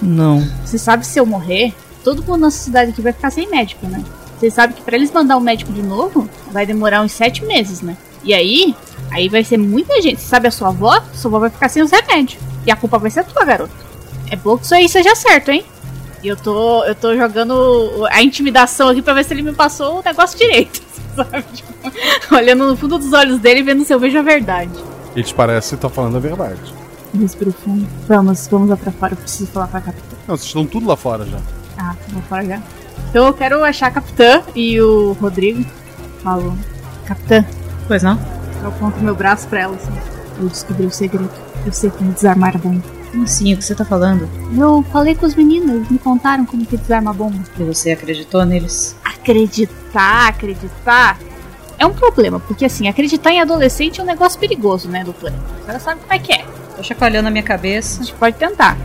não. Você sabe se eu morrer, todo mundo na cidade aqui vai ficar sem médico, né? Você sabe que pra eles mandar um médico de novo, vai demorar uns sete meses, né? E aí, aí vai ser muita gente. Você sabe a sua avó? Sua avó vai ficar sem os remédios. E a culpa vai ser tua, garoto. É bom que isso aí seja certo, hein? E eu tô, eu tô jogando a intimidação aqui pra ver se ele me passou o negócio direito. Sabe? Tipo, olhando no fundo dos olhos dele e vendo se eu vejo a verdade. Eles parecem estar falando a verdade. Respiro fundo. Vamos, vamos lá pra fora. Eu preciso falar com a capitã. Não, vocês estão tudo lá fora já. Ah, vou fora já. Então eu quero achar a capitã e o Rodrigo. Falo, capitã. Pois não? Eu aponto meu braço pra ela assim. Eu descobri o segredo. Eu sei como desarmar a bomba. Como assim? O que você tá falando? Eu falei com os meninos, eles me contaram como que desarma a bomba. E você acreditou neles? Acreditar, acreditar. É um problema, porque assim, acreditar em adolescente é um negócio perigoso, né, doutora? A senhora sabe como é que é. Tô chacoalhando a minha cabeça. A gente pode tentar.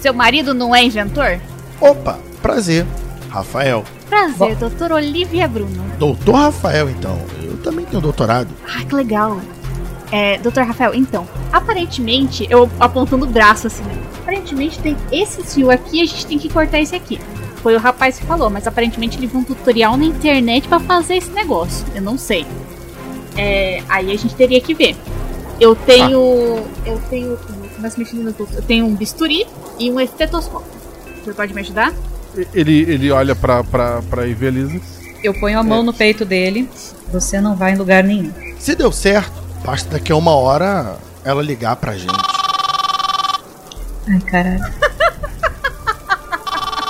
Seu marido não é inventor? Opa, prazer. Rafael. Prazer, doutor Olivia Bruno. Doutor Rafael, então. Eu também tenho doutorado. Ah, que legal. É, doutor Rafael, então, aparentemente, eu apontando o braço assim, né? Aparentemente tem esse fio aqui e a gente tem que cortar esse aqui. Foi o rapaz que falou, mas aparentemente ele viu um tutorial na internet pra fazer esse negócio. Eu não sei. É, aí a gente teria que ver. Eu tenho. Eu tenho. Começa mexendo no Eu tenho um bisturi e um estetoscópio. Você pode me ajudar? Ele, ele olha pra, pra, pra Evelise. Eu ponho a mão no peito dele. Você não vai em lugar nenhum. Se deu certo, basta daqui a uma hora ela ligar pra gente. Ai, caralho.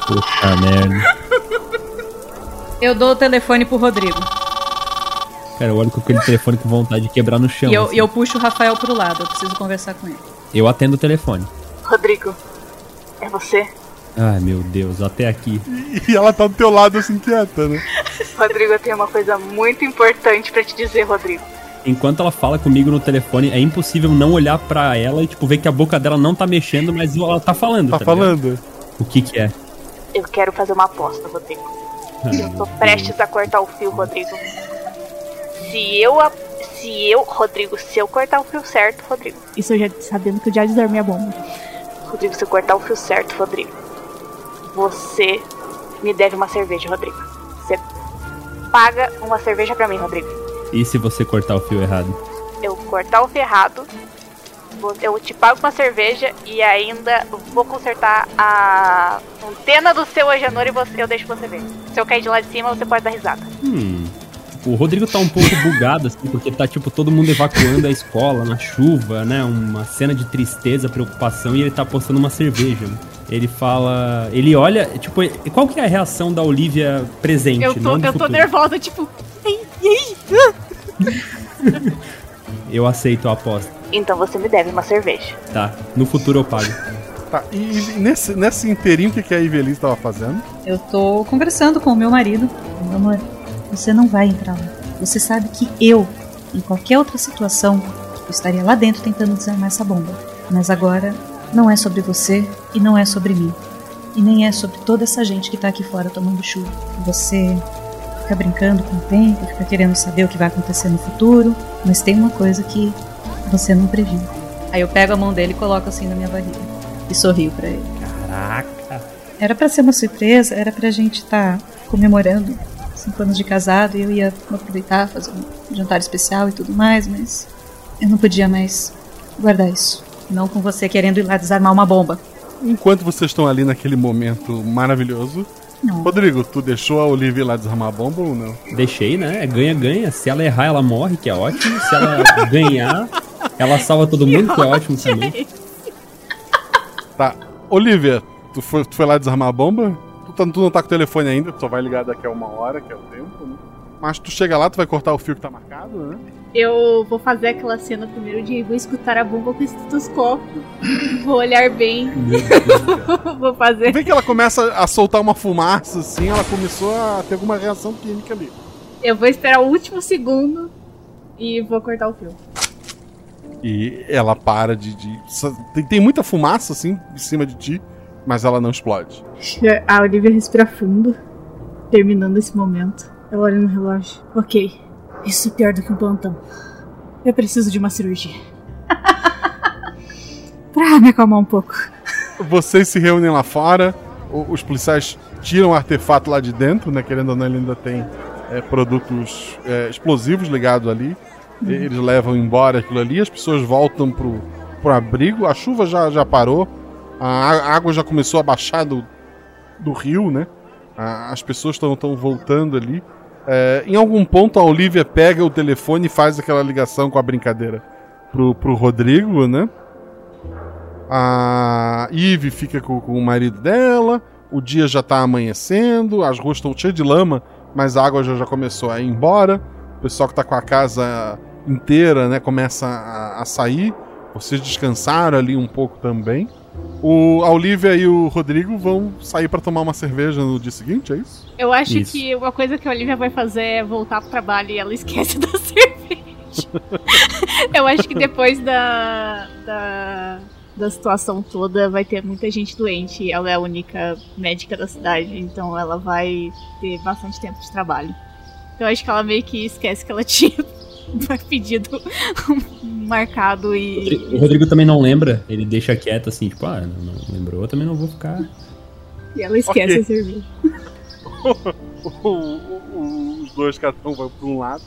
Puta merda. Eu dou o telefone pro Rodrigo. Cara, eu olho com aquele telefone com vontade de quebrar no chão. E eu, assim. e eu puxo o Rafael pro lado, eu preciso conversar com ele. Eu atendo o telefone. Rodrigo, é você? Ai, meu Deus, até aqui. E ela tá do teu lado assim, quieta, né? Rodrigo, eu tenho uma coisa muito importante pra te dizer, Rodrigo. Enquanto ela fala comigo no telefone, é impossível não olhar pra ela e, tipo, ver que a boca dela não tá mexendo, mas ela tá falando. Tá ligado? falando? O que que é? Eu quero fazer uma aposta, Rodrigo. Eu tô prestes a cortar o fio, Rodrigo. Se eu. a- Se eu. Rodrigo, se eu cortar o fio certo, Rodrigo. Isso eu já sabendo que eu já desarmei a bomba. Rodrigo, se eu cortar o fio certo, Rodrigo. Você me deve uma cerveja, Rodrigo. Você paga uma cerveja pra mim, Rodrigo. E se você cortar o fio errado? Eu cortar o fio errado. Eu te pago uma cerveja e ainda vou consertar a antena do seu Agenor e você, eu deixo você ver. Se eu cair de lá de cima, você pode dar risada. Hum. O Rodrigo tá um pouco bugado, assim, porque tá, tipo, todo mundo evacuando a escola na chuva, né? Uma cena de tristeza, preocupação, e ele tá postando uma cerveja. Ele fala. Ele olha, tipo, qual que é a reação da Olivia presente? Eu tô, eu tô nervosa, tipo. "Ei, e? Ah!" Eu aceito a aposta. Então você me deve uma cerveja. Tá. No futuro eu pago. Tá, e, nesse, nesse inteirinho, o que, que a Ivelisse tava fazendo? Eu tô conversando com o meu marido. Meu amor, você não vai entrar lá. Você sabe que eu, em qualquer outra situação, eu estaria lá dentro tentando desarmar essa bomba. Mas agora, não é sobre você e não é sobre mim. E nem é sobre toda essa gente que tá aqui fora tomando chuva. Você fica brincando com o tempo, fica querendo saber o que vai acontecer no futuro, mas tem uma coisa que você não previu. Aí eu pego a mão dele e coloco assim na minha barriga. E sorrio pra ele. Caraca. Era pra ser uma surpresa, era pra gente estar comemorando cinco anos de casado e eu ia aproveitar, fazer um jantar especial e tudo mais, mas eu não podia mais guardar isso. Não com você querendo ir lá desarmar uma bomba. Enquanto vocês estão ali naquele momento maravilhoso, Não. Rodrigo, tu deixou a Olivia ir lá desarmar a bomba ou não? Deixei, né? Ganha, ganha. Se ela errar, ela morre, que é ótimo. Se ela ganhar, ela salva todo mundo, que é ótimo também. Tá. Olivia, tu foi, tu foi lá desarmar a bomba? Tu, tá- tu não tá com o telefone ainda, tu só vai ligar daqui a uma hora, que é o tempo, né? Mas tu chega lá, tu vai cortar o fio que tá marcado, né? Eu vou fazer aquela cena primeiro de vou escutar a bomba com o estetoscópio. vou olhar bem. vou fazer. Vê que ela começa a soltar uma fumaça, assim, ela começou a ter alguma reação química ali. Eu vou esperar o último segundo e vou cortar o fio. E ela para de. de- tem, tem muita fumaça, assim, em cima de ti, mas ela não explode. A Olivia respira fundo, terminando esse momento. Ela olha no relógio. Ok, isso é pior do que um plantão. Eu preciso de uma cirurgia. pra me acalmar um pouco. Vocês se reúnem lá fora, os policiais tiram o artefato lá de dentro, né? Querendo ou não, ele ainda tem é, produtos é, explosivos ligados ali. E- Eles levam embora aquilo ali, as pessoas voltam pro, pro abrigo, a chuva já, já parou, a água já começou a baixar do, do rio, né? As pessoas estão voltando ali. É, em algum ponto a Olivia pega o telefone e faz aquela ligação com a brincadeira pro, pro Rodrigo, né? A Eve fica com, com o marido dela. O dia já tá amanhecendo. As ruas estão cheias de lama, mas a água já, já começou a ir embora. O pessoal que tá com a casa inteira, né, começa a, a sair. Vocês descansaram ali um pouco também. O, a Olivia e o Rodrigo vão sair para tomar uma cerveja no dia seguinte, é isso? Eu acho Isso. que uma coisa que a Olivia vai fazer é voltar pro trabalho e ela esquece da cerveja. Eu acho que depois da, da, da situação toda vai ter muita gente doente. Ela é a única médica da cidade, então ela vai ter bastante tempo de trabalho. Então eu acho que ela meio que esquece que ela tinha pedido marcado e. O Rodrigo também não lembra, ele deixa quieto assim, tipo, ah, não, não lembrou, eu também não vou ficar. E ela esquece Ok. a cerveja. O- o- o- os dois cada um vão para um lado.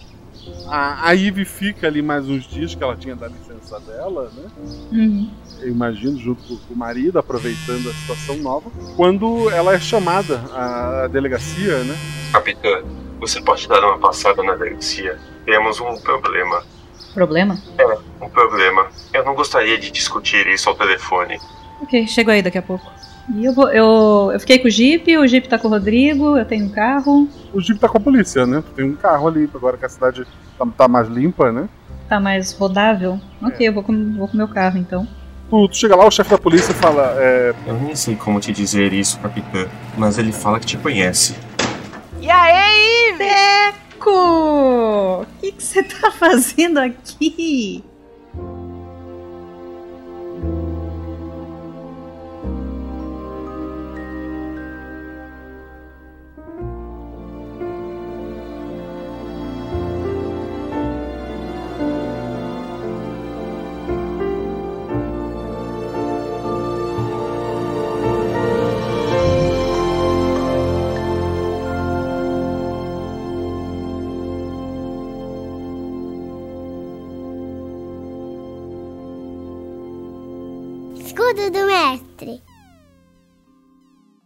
A, a Ivy fica ali mais uns dias que ela tinha da licença dela, né? Uhum. Eu imagino, junto com, com o marido, aproveitando a situação nova. Quando ela é chamada à delegacia, né? Capitã, você pode dar uma passada na delegacia? Temos um problema. Problema? É, um problema. Eu não gostaria de discutir isso ao telefone. Ok, chego aí daqui a pouco. E eu, vou, eu, eu fiquei com o Jeep, o Jeep tá com o Rodrigo, eu tenho um carro. O Jeep tá com a polícia, né? Tem um carro ali, agora que a cidade tá, tá mais limpa, né? Tá mais rodável? Ok, eu vou com, vou com meu carro então. Tu, tu chega lá, o chefe da polícia fala: é, Eu nem sei como te dizer isso, capitã, mas ele fala que te conhece. E aí, Ive? Teco! O que você tá fazendo aqui?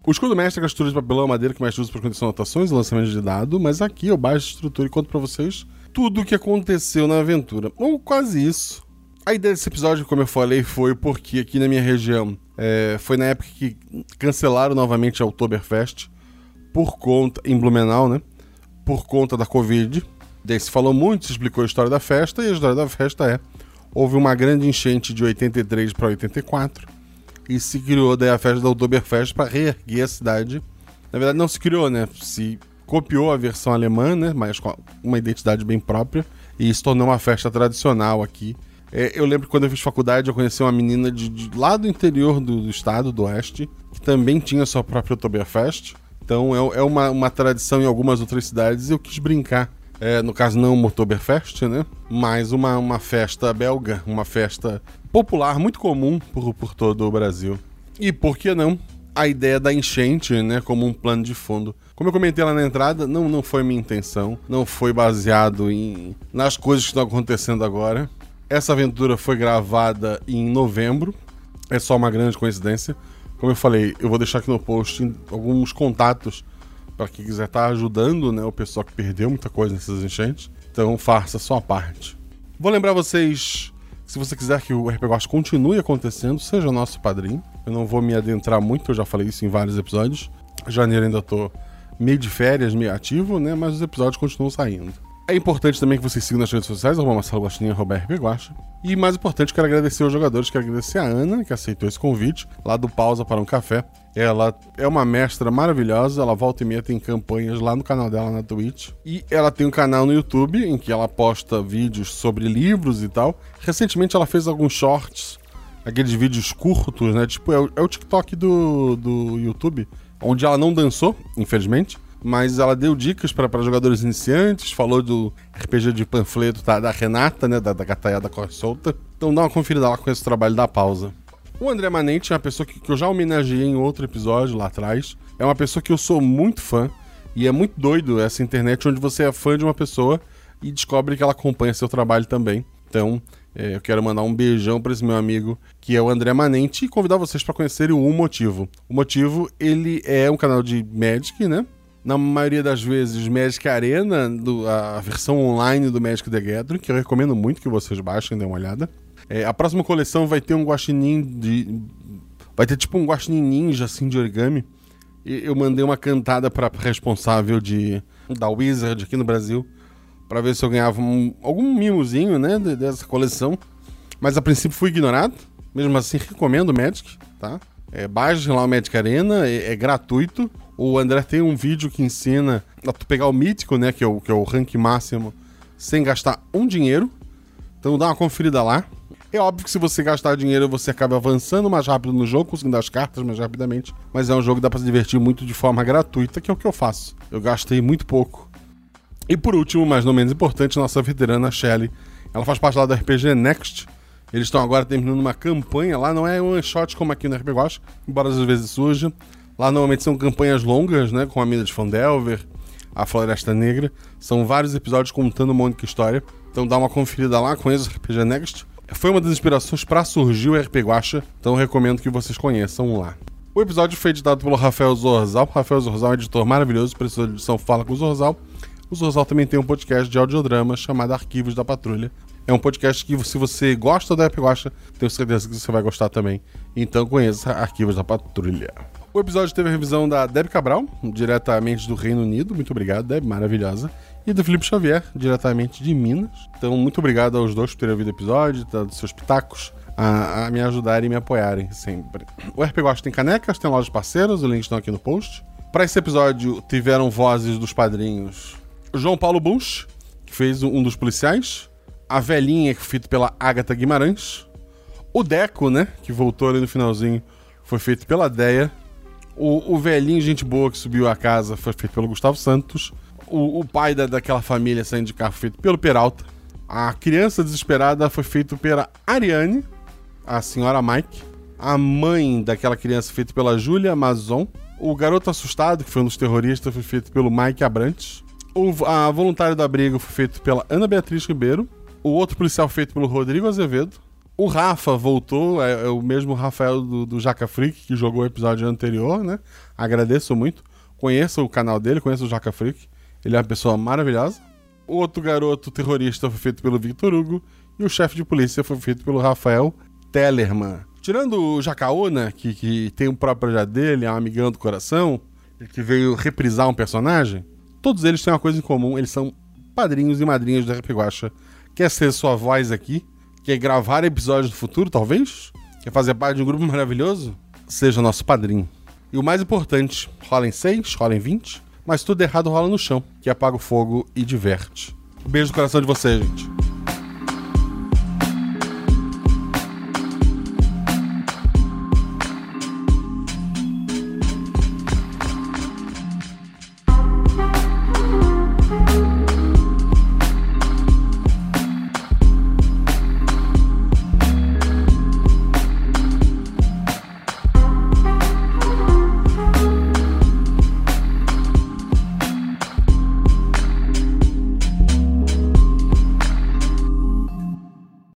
O escudo mestre é a estrutura de papelão e madeira que mais usa para condição anotações e lançamento de dado, mas aqui eu baixo a estrutura e conto pra vocês tudo o que aconteceu na aventura. Ou quase isso. A ideia desse episódio, como eu falei, foi porque aqui na minha região é, foi na época que cancelaram novamente a Oktoberfest por conta, em Blumenau, né? Por conta da Covid. Daí se falou muito, se explicou a história da festa, e a história da festa é: houve uma grande enchente de 83 para 84 e se criou daí a festa da Oktoberfest para reerguer a cidade. Na verdade, não se criou, né? Se copiou a versão alemã, né? Mas com uma identidade bem própria e se tornou uma festa tradicional aqui. É, eu lembro que quando eu fiz faculdade, eu conheci uma menina de, de lá do interior do, do estado, do oeste, que também tinha sua própria Oktoberfest. Então é, é uma, uma tradição em algumas outras cidades e eu quis brincar. É, no caso, não uma Oktoberfest, né? Mas uma, uma festa belga, uma festa popular, muito comum por, por todo o Brasil. E por que não? A ideia da enchente, né? Como um plano de fundo. Como eu comentei lá na entrada, não, não foi minha intenção. Não foi baseado em nas coisas que estão acontecendo agora. Essa aventura foi gravada em novembro. É só uma grande coincidência. Como eu falei, eu vou deixar aqui no post alguns contatos para quem quiser estar ajudando né, o pessoal que perdeu muita coisa nessas enchentes. Então faça a sua parte. Vou lembrar vocês, se você quiser que o RPG Watch continue acontecendo, seja nosso padrinho. Eu não vou me adentrar muito, eu já falei isso em vários episódios. Janeiro ainda tô meio de férias, meio ativo, né? Mas os episódios continuam saindo. É importante também que vocês sigam nas redes sociais, arroba Marcelo Guaxinim, arroba Guaxa. E mais importante, quero agradecer aos jogadores, quero agradecer a Ana, que aceitou esse convite, lá do Pausa para um Café. Ela é uma mestra maravilhosa, ela volta e meia tem campanhas lá no canal dela na Twitch. E ela tem um canal no YouTube em que ela posta vídeos sobre livros e tal. Recentemente ela fez alguns shorts, aqueles vídeos curtos, né? Tipo, é o, é o TikTok do, do YouTube, onde ela não dançou, infelizmente mas ela deu dicas para jogadores iniciantes, falou do RPG de panfleto tá, da Renata, né, da, da Gataiada Corre Solta. Então dá uma conferida lá com esse trabalho da pausa. O André Manente é uma pessoa que, que eu já homenageei em outro episódio lá atrás. É uma pessoa que eu sou muito fã. E é muito doido essa internet onde você é fã de uma pessoa e descobre que ela acompanha seu trabalho também. Então, é, eu quero mandar um beijão para esse meu amigo, que é o André Manente, e convidar vocês para conhecerem o Um Motivo. O Motivo, ele é um canal de Magic, né? Na maioria das vezes, Magic Arena, do, a versão online do Magic the Gathering, que eu recomendo muito que vocês baixem, dêem uma olhada. É, a próxima coleção vai ter um guaxinim de... Vai ter tipo um guaxinim ninja, assim, de origami. E eu mandei uma cantada pra responsável de da Wizard aqui no Brasil, para ver se eu ganhava um, algum mimozinho, né, dessa coleção. Mas a princípio fui ignorado. Mesmo assim, recomendo o Magic, tá? É, lá o Magic Arena, é, é gratuito. O André tem um vídeo que ensina a tu pegar o mítico, né? Que é o, que é o rank máximo, sem gastar um dinheiro. Então dá uma conferida lá. É óbvio que se você gastar dinheiro, você acaba avançando mais rápido no jogo, conseguindo as cartas mais rapidamente. Mas é um jogo que dá pra se divertir muito de forma gratuita, que é o que eu faço. Eu gastei muito pouco. E por último, mas não menos importante, nossa veterana Shelly. Ela faz parte lá do RPG Next. Eles estão agora terminando uma campanha lá, não é um one shot como aqui no RPG Watch, embora às vezes surja. Lá normalmente são campanhas longas, né? Com a Mina de Fandelver, a Floresta Negra. São vários episódios contando uma única história. Então dá uma conferida lá, conheça o RPG Next. Foi uma das inspirações para surgir o RPG Guacha, então recomendo que vocês conheçam lá. O episódio foi editado pelo Rafael Zorzal. Rafael Zorzal é um editor maravilhoso, precisou de edição Fala com o Zorzal. O Zorzal também tem um podcast de audiodrama chamado Arquivos da Patrulha. É um podcast que, se você gosta do Rap Guacha, tenho certeza que você vai gostar também. Então conheça Arquivos da Patrulha. O episódio teve a revisão da Deb Cabral, diretamente do Reino Unido. Muito obrigado, Deb, maravilhosa. E do Felipe Xavier, diretamente de Minas. Então, muito obrigado aos dois por terem ouvido o episódio, dado seus pitacos, a, a me ajudarem e me apoiarem sempre. O RP Gosta tem canecas, tem lojas parceiras, os links estão aqui no post. Para esse episódio, tiveram vozes dos padrinhos João Paulo Bush, que fez um dos policiais, a velhinha, que foi feito pela Agatha Guimarães, o Deco, né, que voltou ali no finalzinho, foi feito pela Deia, o, o velhinho, gente boa, que subiu a casa, foi feito pelo Gustavo Santos, o, o pai da, daquela família saindo de carro, feito pelo Peralta, a criança desesperada foi feito pela Ariane, a senhora Mike, a mãe daquela criança feito pela Júlia Mazon, o garoto assustado, que foi um dos terroristas, foi feito pelo Mike Abrantes, o, a voluntária do abrigo foi feito pela Ana Beatriz Ribeiro, o outro policial feito pelo Rodrigo Azevedo, o Rafa voltou, é, é o mesmo Rafael do, do Jaca Freak que jogou o episódio anterior, né? Agradeço muito. Conheça o canal dele, conheça o Jaca Freak. Ele é uma pessoa maravilhosa. O outro garoto terrorista foi feito pelo Victor Hugo. E o chefe de polícia foi feito pelo Rafael Tellerman. Tirando o Jacaúna, que, que tem um próprio projeto dele, é um amigão do coração, que veio reprisar um personagem, todos eles têm uma coisa em comum: eles são padrinhos e madrinhas do RP Guacha. Quer ser sua voz aqui? Quer gravar episódios do futuro, talvez? Quer fazer parte de um grupo maravilhoso? Seja nosso padrinho. E o mais importante, rola em 6, rola em 20, mas tudo errado rola no chão, que apaga o fogo e diverte. Um beijo no coração de vocês, gente.